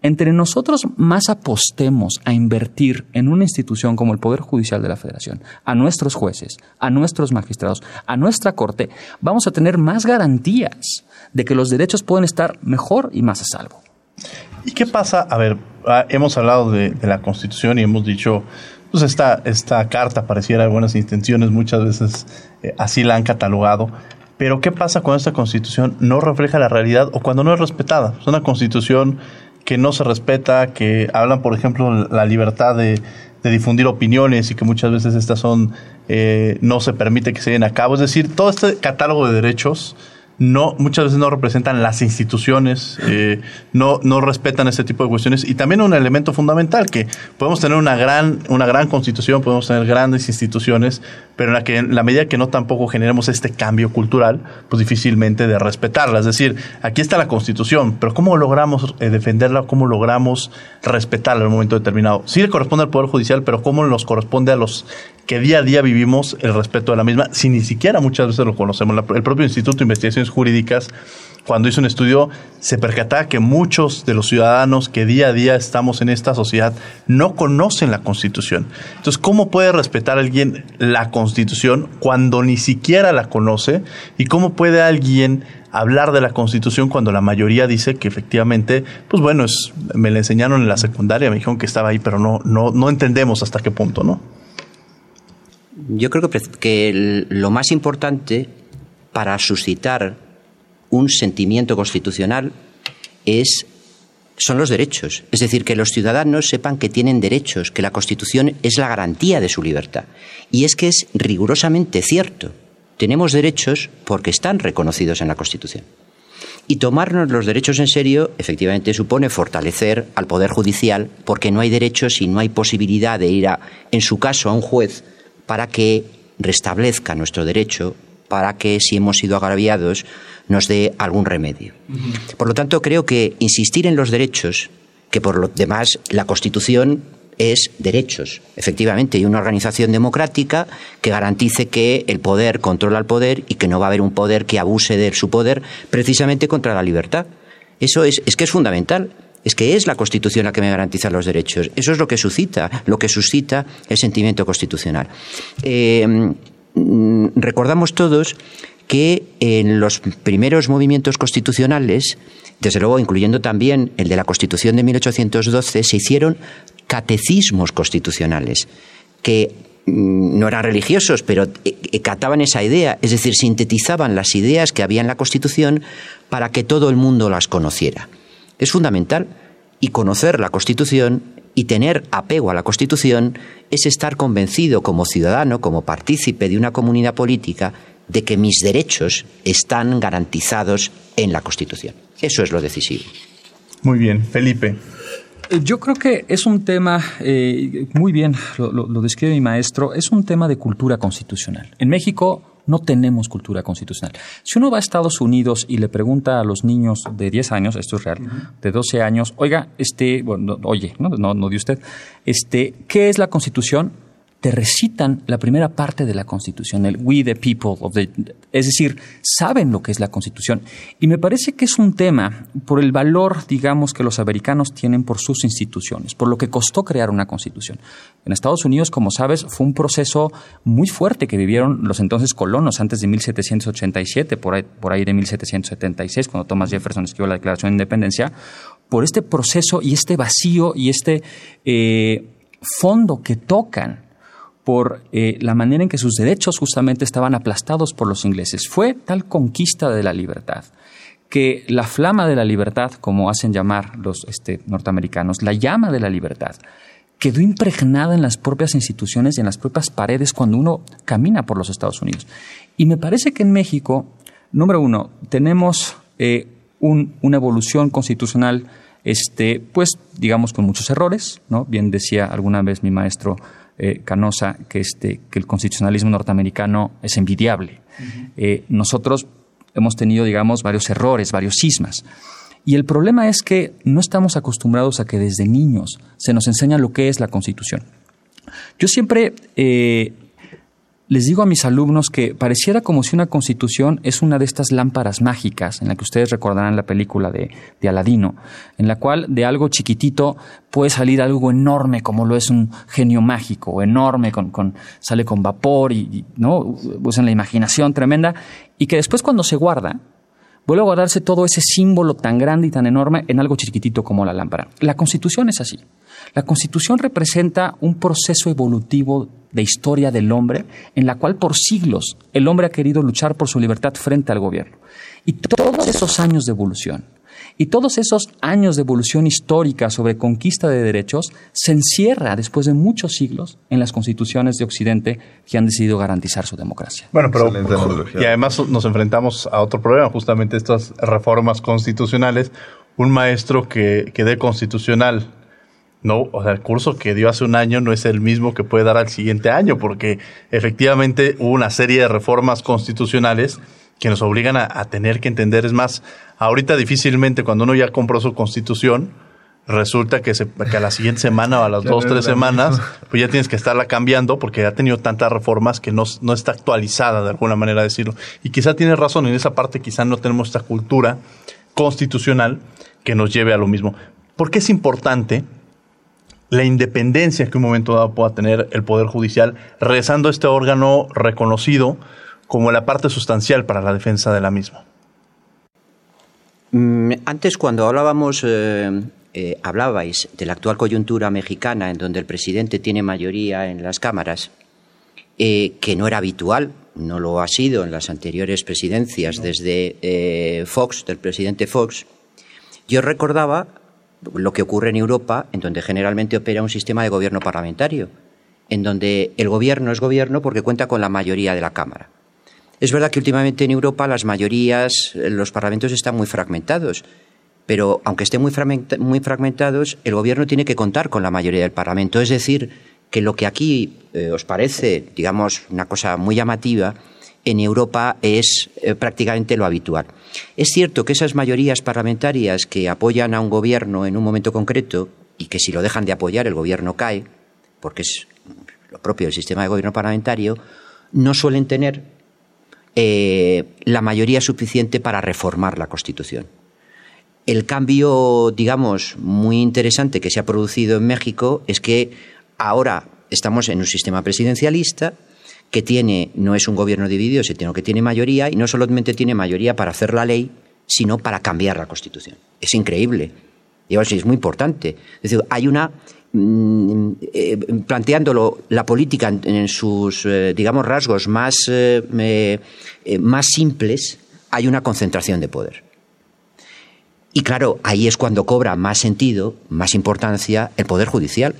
entre nosotros más apostemos a invertir en una institución como el Poder Judicial de la Federación, a nuestros jueces, a nuestros magistrados, a nuestra Corte, vamos a tener más garantías de que los derechos pueden estar mejor y más a salvo. ¿Y qué pasa? A ver, ah, hemos hablado de, la Constitución y hemos dicho, pues esta, esta carta pareciera de buenas intenciones, muchas veces eh, así la han catalogado, pero ¿qué pasa cuando esta Constitución no refleja la realidad o cuando no es respetada? Es una Constitución que no se respeta, que hablan, por ejemplo, la libertad de, difundir opiniones y que muchas veces estas son eh, no se permite que se lleven a cabo. Es decir, todo este catálogo de derechos no, muchas veces no representan las instituciones, eh, no, no respetan este tipo de cuestiones. Y también un elemento fundamental, que podemos tener una gran, una gran constitución, podemos tener grandes instituciones, pero en la, que, en la medida que no tampoco generemos este cambio cultural, pues difícilmente de respetarla. Es decir, aquí está la constitución, pero ¿cómo logramos eh, defenderla? ¿Cómo logramos respetarla en un momento determinado? Sí le corresponde al Poder Judicial, pero ¿cómo nos corresponde a los que día a día vivimos el respeto de la misma, si ni siquiera muchas veces lo conocemos. el propio Instituto de Investigaciones Jurídicas, cuando hizo un estudio, se percataba que muchos de los ciudadanos que día a día estamos en esta sociedad no conocen la Constitución. Entonces, ¿cómo puede respetar alguien la Constitución cuando ni siquiera la conoce? ¿Y cómo puede alguien hablar de la Constitución cuando la mayoría dice que efectivamente, pues bueno, me la enseñaron en la secundaria, me dijeron que estaba ahí, pero no, no, no entendemos hasta qué punto, ¿no? Yo creo que, lo más importante para suscitar un sentimiento constitucional es son los derechos. Es decir, que los ciudadanos sepan que tienen derechos, que la Constitución es la garantía de su libertad. Y es que es rigurosamente cierto. Tenemos derechos porque están reconocidos en la Constitución. Y tomarnos los derechos en serio, efectivamente, supone fortalecer al Poder Judicial, porque no hay derechos y no hay posibilidad de ir, a, en su caso, a un juez para que restablezca nuestro derecho, para que si hemos sido agraviados nos dé algún remedio. Por lo tanto, creo que insistir en los derechos, que por lo demás la Constitución es derechos, efectivamente, y una organización democrática que garantice que el poder controla al poder y que no va a haber un poder que abuse de su poder precisamente contra la libertad. Eso es, es que es fundamental es que es la Constitución la que me garantiza los derechos. Eso es lo que suscita, lo que suscita el sentimiento constitucional. Eh, mm, recordamos todos que en los primeros movimientos constitucionales, desde luego incluyendo también el de la Constitución de 1812, se hicieron catecismos constitucionales que mm, no eran religiosos, pero eh, cataban esa idea, es decir, sintetizaban las ideas que había en la Constitución para que todo el mundo las conociera. Es fundamental. Y conocer la Constitución Y tener apego a la Constitución es estar convencido como ciudadano, como partícipe de una comunidad política, de que mis derechos están garantizados en la Constitución. Eso es lo decisivo. Muy bien, Felipe. Eh, yo creo que es un tema, eh, muy bien lo, lo, describe mi maestro, es un tema de cultura constitucional. En México no tenemos cultura constitucional. Si uno va a Estados Unidos y le pregunta a los niños de 10 años, esto es real, de 12 años, oiga, este, bueno, oye, no, no, no de usted, este, ¿qué es la constitución? Te recitan la primera parte de la Constitución, el We the People of the, es decir, saben lo que es la Constitución. Y me parece que es un tema por el valor, digamos, que los americanos tienen por sus instituciones, por lo que costó crear una Constitución. En Estados Unidos, como sabes, fue un proceso muy fuerte que vivieron los entonces colonos antes de 1787, por ahí, por ahí de 1776, cuando Thomas Jefferson escribió la Declaración de Independencia, por este proceso y este vacío y este eh, fondo que tocan por eh, la manera en que sus derechos justamente estaban aplastados por los ingleses. Fue tal conquista de la libertad que la flama de la libertad, como hacen llamar los este, norteamericanos, la llama de la libertad, quedó impregnada en las propias instituciones y en las propias paredes cuando uno camina por los Estados Unidos. Y me parece que en México, número uno, tenemos eh, una evolución constitucional, este, pues digamos con muchos errores. Bien decía alguna vez mi maestro eh, Canosa que, este, que el constitucionalismo norteamericano es envidiable. Eh, nosotros hemos tenido, digamos, varios errores, varios sismas. Y el problema es que no estamos acostumbrados a que desde niños se nos enseña lo que es la Constitución. Yo siempre eh, les digo a mis alumnos que pareciera como si una constitución es una de estas lámparas mágicas, en la que ustedes recordarán la película de, de, Aladino, en la cual de algo chiquitito puede salir algo enorme, como lo es un genio mágico, enorme, con, con, sale con vapor y, ¿no? usan la imaginación tremenda, y que después cuando se guarda, vuelve a guardarse todo ese símbolo tan grande y tan enorme en algo chiquitito como la lámpara. La constitución es así. La constitución representa un proceso evolutivo de historia del hombre en la cual por siglos el hombre ha querido luchar por su libertad frente al gobierno. Y todos esos años de evolución y todos esos años de evolución histórica sobre conquista de derechos se encierra después de muchos siglos en las constituciones de Occidente que han decidido garantizar su democracia. Bueno, pero y además nos enfrentamos a otro problema, justamente estas reformas constitucionales. Un maestro que, que dé constitucional no, o sea, el curso que dio hace un año no es el mismo que puede dar al siguiente año, porque efectivamente hubo una serie de reformas constitucionales que nos obligan a, tener que entender. Es más, ahorita difícilmente cuando uno ya compró su constitución, resulta que, se, que a la siguiente semana o a las dos, tres semanas, pues ya tienes que estarla cambiando porque ha tenido tantas reformas que no, no está actualizada de alguna manera decirlo. Y quizá tienes razón, en esa parte quizá no tenemos esta cultura constitucional que nos lleve a lo mismo. ¿Por qué es importante la independencia que un momento dado pueda tener el Poder Judicial, rezando este órgano reconocido como la parte sustancial para la defensa de la misma. Mm, antes, cuando hablábamos, eh, eh, hablabais de la actual coyuntura mexicana, en donde el presidente tiene mayoría en las cámaras, eh, que no era habitual, no lo ha sido en las anteriores presidencias desde Fox, del presidente Fox, yo recordaba lo que ocurre en Europa, en donde generalmente opera un sistema de gobierno parlamentario, en donde el gobierno es gobierno porque cuenta con la mayoría de la Cámara. Es verdad que últimamente en Europa las mayorías, los parlamentos están muy fragmentados, pero aunque estén muy, fragmentados, el gobierno tiene que contar con la mayoría del Parlamento. Es decir, que lo que aquí eh, os parece, digamos, una cosa muy llamativa, en Europa es eh, prácticamente lo habitual. Es cierto que esas mayorías parlamentarias que apoyan a un gobierno en un momento concreto y que si lo dejan de apoyar el gobierno cae, porque es lo propio del sistema de gobierno parlamentario, no suelen tener eh, la mayoría suficiente para reformar la Constitución. El cambio, digamos, muy interesante que se ha producido en México es que ahora estamos en un sistema presidencialista que tiene, no es un gobierno dividido, sino que tiene mayoría, y no solamente tiene mayoría para hacer la ley, sino para cambiar la Constitución. Es increíble. Y es muy importante. Es decir, hay una. Mm, eh, planteándolo la política en, sus, eh, digamos, rasgos más, eh, más simples, hay una concentración de poder. Y claro, ahí es cuando cobra más sentido, más importancia el Poder Judicial,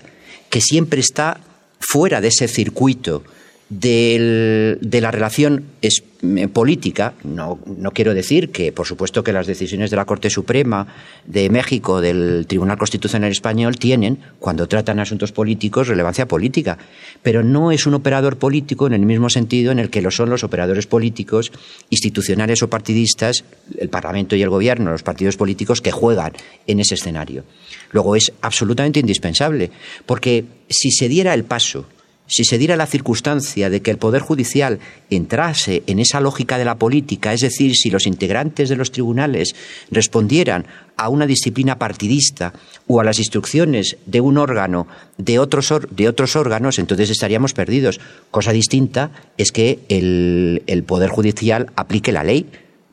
que siempre está fuera de ese circuito de la relación eh, política, no, no, quiero decir que, por supuesto, que las decisiones de la Corte Suprema de México, del Tribunal Constitucional Español, tienen, cuando tratan asuntos políticos, relevancia política, pero no es un operador político en el mismo sentido en el que lo son los operadores políticos, institucionales o partidistas, el Parlamento y el Gobierno, los partidos políticos que juegan en ese escenario. Luego es absolutamente indispensable, porque si se diera el paso si se diera la circunstancia de que el Poder Judicial entrase en esa lógica de la política, es decir, si los integrantes de los tribunales respondieran a una disciplina partidista o a las instrucciones de un órgano de otros, de otros órganos, entonces estaríamos perdidos. Cosa distinta es que el, Poder Judicial aplique la ley,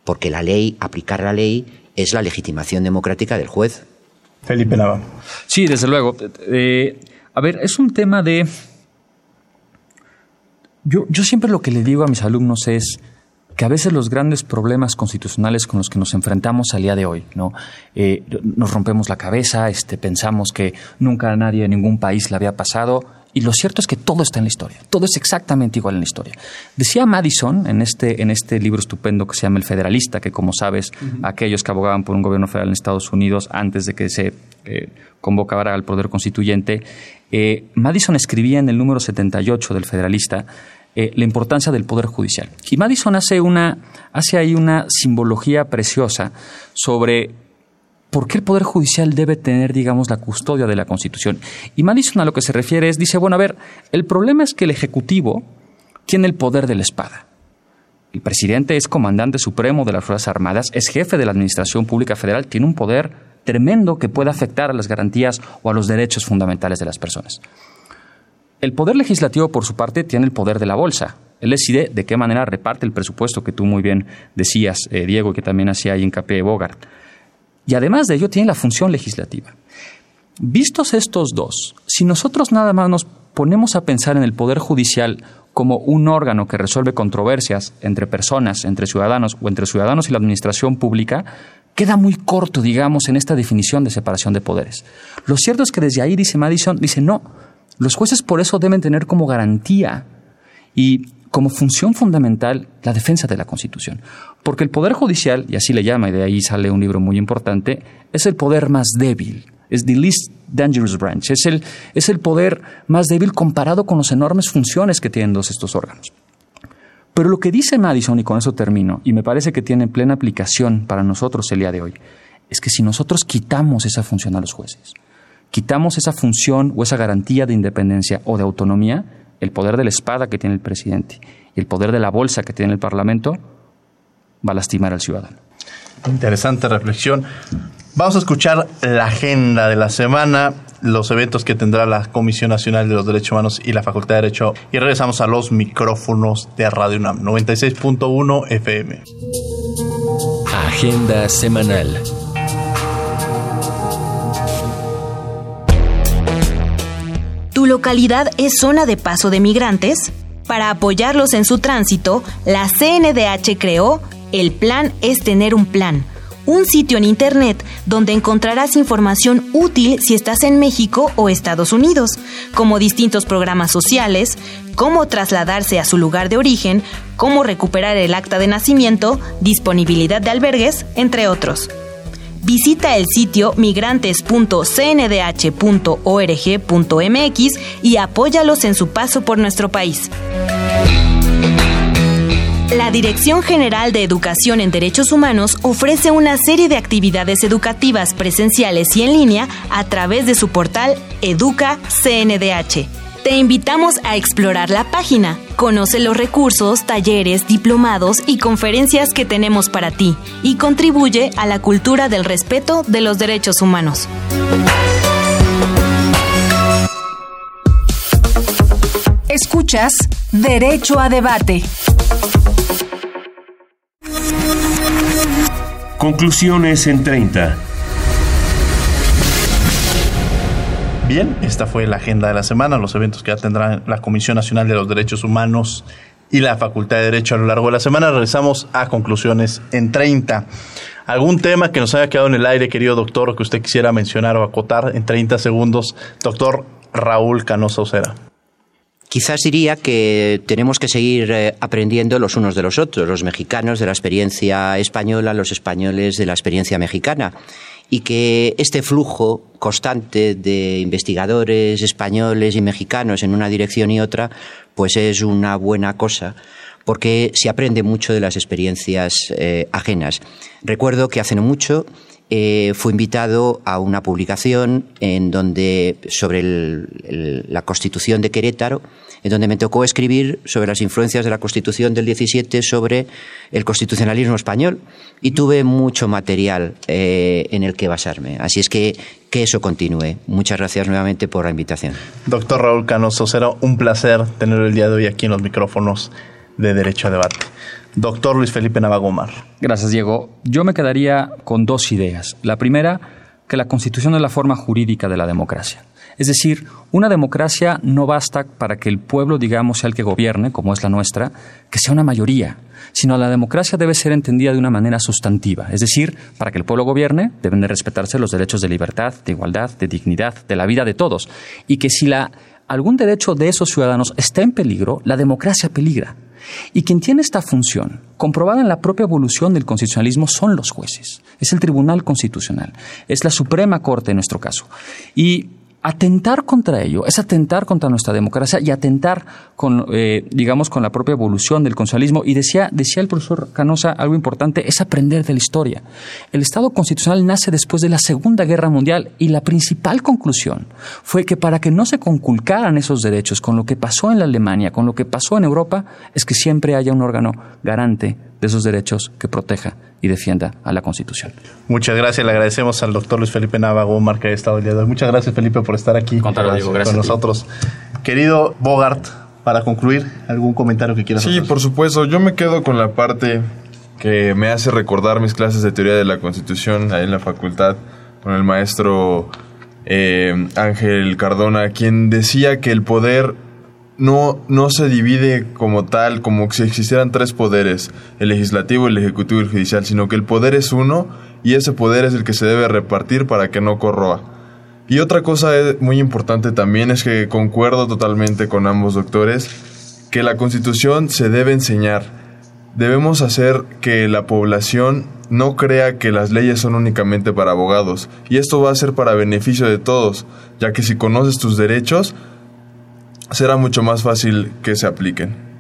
porque la ley, aplicar la ley, es la legitimación democrática del juez. Felipe Nava. Sí, desde luego. Eh, a ver, es un tema de yo, yo siempre lo que le digo a mis alumnos es que a veces los grandes problemas constitucionales con los que nos enfrentamos al día de hoy, ¿no? Eh, nos rompemos la cabeza, este, pensamos que nunca a nadie en ningún país le había pasado, y lo cierto es que todo está en la historia, todo es exactamente igual en la historia. Decía Madison en este, en este libro estupendo que se llama El Federalista, que como sabes, aquellos que abogaban por un gobierno federal en Estados Unidos antes de que se eh, convocara al poder constituyente, eh, Madison escribía en el número 78 del Federalista eh, la importancia del Poder Judicial. Y Madison hace, una, hace ahí una simbología preciosa sobre por qué el Poder Judicial debe tener, digamos, la custodia de la Constitución. Y Madison a lo que se refiere es, dice, bueno, a ver, el problema es que el Ejecutivo tiene el poder de la espada. El presidente es comandante supremo de las Fuerzas Armadas, es jefe de la Administración Pública Federal, tiene un poder tremendo que puede afectar a las garantías o a los derechos fundamentales de las personas. El Poder Legislativo, por su parte, tiene el poder de la bolsa. Él decide de qué manera reparte el presupuesto que tú muy bien decías, eh, Diego, y que también hacía ahí hincapié Bogart. Y además de ello, tiene la función legislativa. Vistos estos dos, si nosotros nada más nos ponemos a pensar en el Poder Judicial como un órgano que resuelve controversias entre personas, entre ciudadanos o entre ciudadanos y la administración pública, queda muy corto, digamos, en esta definición de separación de poderes. Lo cierto es que desde ahí, dice Madison, dice no, los jueces por eso deben tener como garantía y como función fundamental la defensa de la Constitución. Porque el Poder Judicial, y así le llama, y de ahí sale un libro muy importante, es el poder más débil, es the least dangerous branch, es el, es el poder más débil comparado con las enormes funciones que tienen todos estos órganos. Pero lo que dice Madison, y con eso termino, y me parece que tiene plena aplicación para nosotros el día de hoy, es que si nosotros quitamos esa función a los jueces, quitamos esa función o esa garantía de independencia o de autonomía, el poder de la espada que tiene el presidente y el poder de la bolsa que tiene el Parlamento, va a lastimar al ciudadano. Interesante reflexión. Vamos a escuchar la agenda de la semana, los eventos que tendrá la Comisión Nacional de los Derechos Humanos y la Facultad de Derecho y regresamos a los micrófonos de Radio UNAM 96.1 FM. Agenda semanal. Localidad es zona de paso de migrantes? Para apoyarlos en su tránsito, la CNDH creó El Plan es Tener un Plan, un sitio en Internet donde encontrarás información útil si estás en México o Estados Unidos, como distintos programas sociales, cómo trasladarse a su lugar de origen, cómo recuperar el acta de nacimiento, disponibilidad de albergues, entre otros visita el sitio migrantes.cndh.org.mx y apóyalos en su paso por nuestro país. La Dirección General de Educación en Derechos Humanos ofrece una serie de actividades educativas presenciales y en línea a través de su portal Educa CNDH te invitamos a explorar la página. Conoce los recursos, talleres, diplomados y conferencias que tenemos para ti y contribuye a la cultura del respeto de los derechos humanos. Escuchas Derecho a Debate. Conclusiones en 30. Esta fue la agenda de la semana, los eventos que tendrán la Comisión Nacional de los Derechos Humanos y la Facultad de Derecho a lo largo de la semana. Regresamos a conclusiones en 30. ¿Algún tema que nos haya quedado en el aire, querido doctor, que usted quisiera mencionar o acotar en 30 segundos? Doctor Raúl Canosa Ocera. Quizás diría que tenemos que seguir eh, aprendiendo los unos de los otros, los mexicanos de la experiencia española, los españoles de la experiencia mexicana, y que este flujo constante de investigadores españoles y mexicanos en una dirección y otra, pues es una buena cosa porque se aprende mucho de las experiencias eh, ajenas. Recuerdo que hace no mucho eh, fue invitado a una publicación en donde sobre la Constitución de Querétaro, en donde me tocó escribir sobre las influencias de la Constitución del 17 sobre el constitucionalismo español y tuve mucho material eh, en el que basarme. Así es que que eso continúe. Muchas gracias nuevamente por la invitación. Doctor Raúl Canoso, será un placer tenerlo el día de hoy aquí en los micrófonos de Derecho a Debate. Doctor Luis Felipe Navagomar. Gracias, Diego. Yo me quedaría con dos ideas. La primera, que la Constitución es la forma jurídica de la democracia. Es decir, una democracia no basta para que el pueblo, digamos, sea el que gobierne, como es la nuestra, que sea una mayoría, sino la democracia debe ser entendida de una manera sustantiva. Es decir, para que el pueblo gobierne, deben de respetarse los derechos de libertad, de igualdad, de dignidad, de la vida de todos. Y que si algún derecho de esos ciudadanos está en peligro, la democracia peligra. Y quien tiene esta función, comprobada en la propia evolución del constitucionalismo, son los jueces. Es el Tribunal Constitucional. Es la Suprema Corte en nuestro caso. Y atentar contra ello es atentar contra nuestra democracia y atentar con, eh, digamos, con la propia evolución del constitucionalismo. Y decía, decía el profesor Canosa algo importante, es aprender de la historia. El Estado constitucional nace después de la Segunda Guerra Mundial y la principal conclusión fue que para que no se conculcaran esos derechos con lo que pasó en la Alemania, con lo que pasó en Europa, es que siempre haya un órgano garante de esos derechos que proteja y defienda a la Constitución. Muchas gracias, le agradecemos al doctor Luis Felipe Nava Gómez que ha estado el día de hoy. Muchas gracias, Felipe, por estar aquí con, nosotros. Querido Bogart, para concluir, ¿algún comentario que quieras hacer? Sí, por supuesto. Yo me quedo con la parte que me hace recordar mis clases de teoría de la Constitución ahí en la facultad con el maestro eh, Ángel Cardona, quien decía que el poder no, no se divide como tal, como si existieran tres poderes, el legislativo, el ejecutivo y el judicial, sino que el poder es uno y ese poder es el que se debe repartir para que no corroa. Y otra cosa muy importante también es que concuerdo totalmente con ambos doctores, que la constitución se debe enseñar. Debemos hacer que la población no crea que las leyes son únicamente para abogados, y esto va a ser para beneficio de todos, ya que si conoces tus derechos, será mucho más fácil que se apliquen.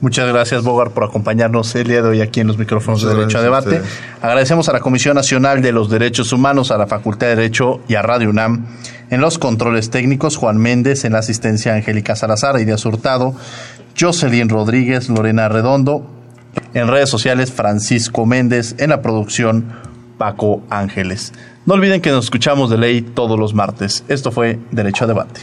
Muchas gracias, Bogart, por acompañarnos el día de hoy aquí en los micrófonos de Derecho a Debate. Agradecemos a la Comisión Nacional de los Derechos Humanos, a la Facultad de Derecho y a Radio UNAM. En los controles técnicos, Juan Méndez, en la asistencia Angélica Salazar, Iria Hurtado, Jocelyn Rodríguez, Lorena Redondo. En redes sociales, Francisco Méndez. En la producción, Paco Ángeles. No olviden que nos escuchamos de ley todos los martes. Esto fue Derecho a Debate.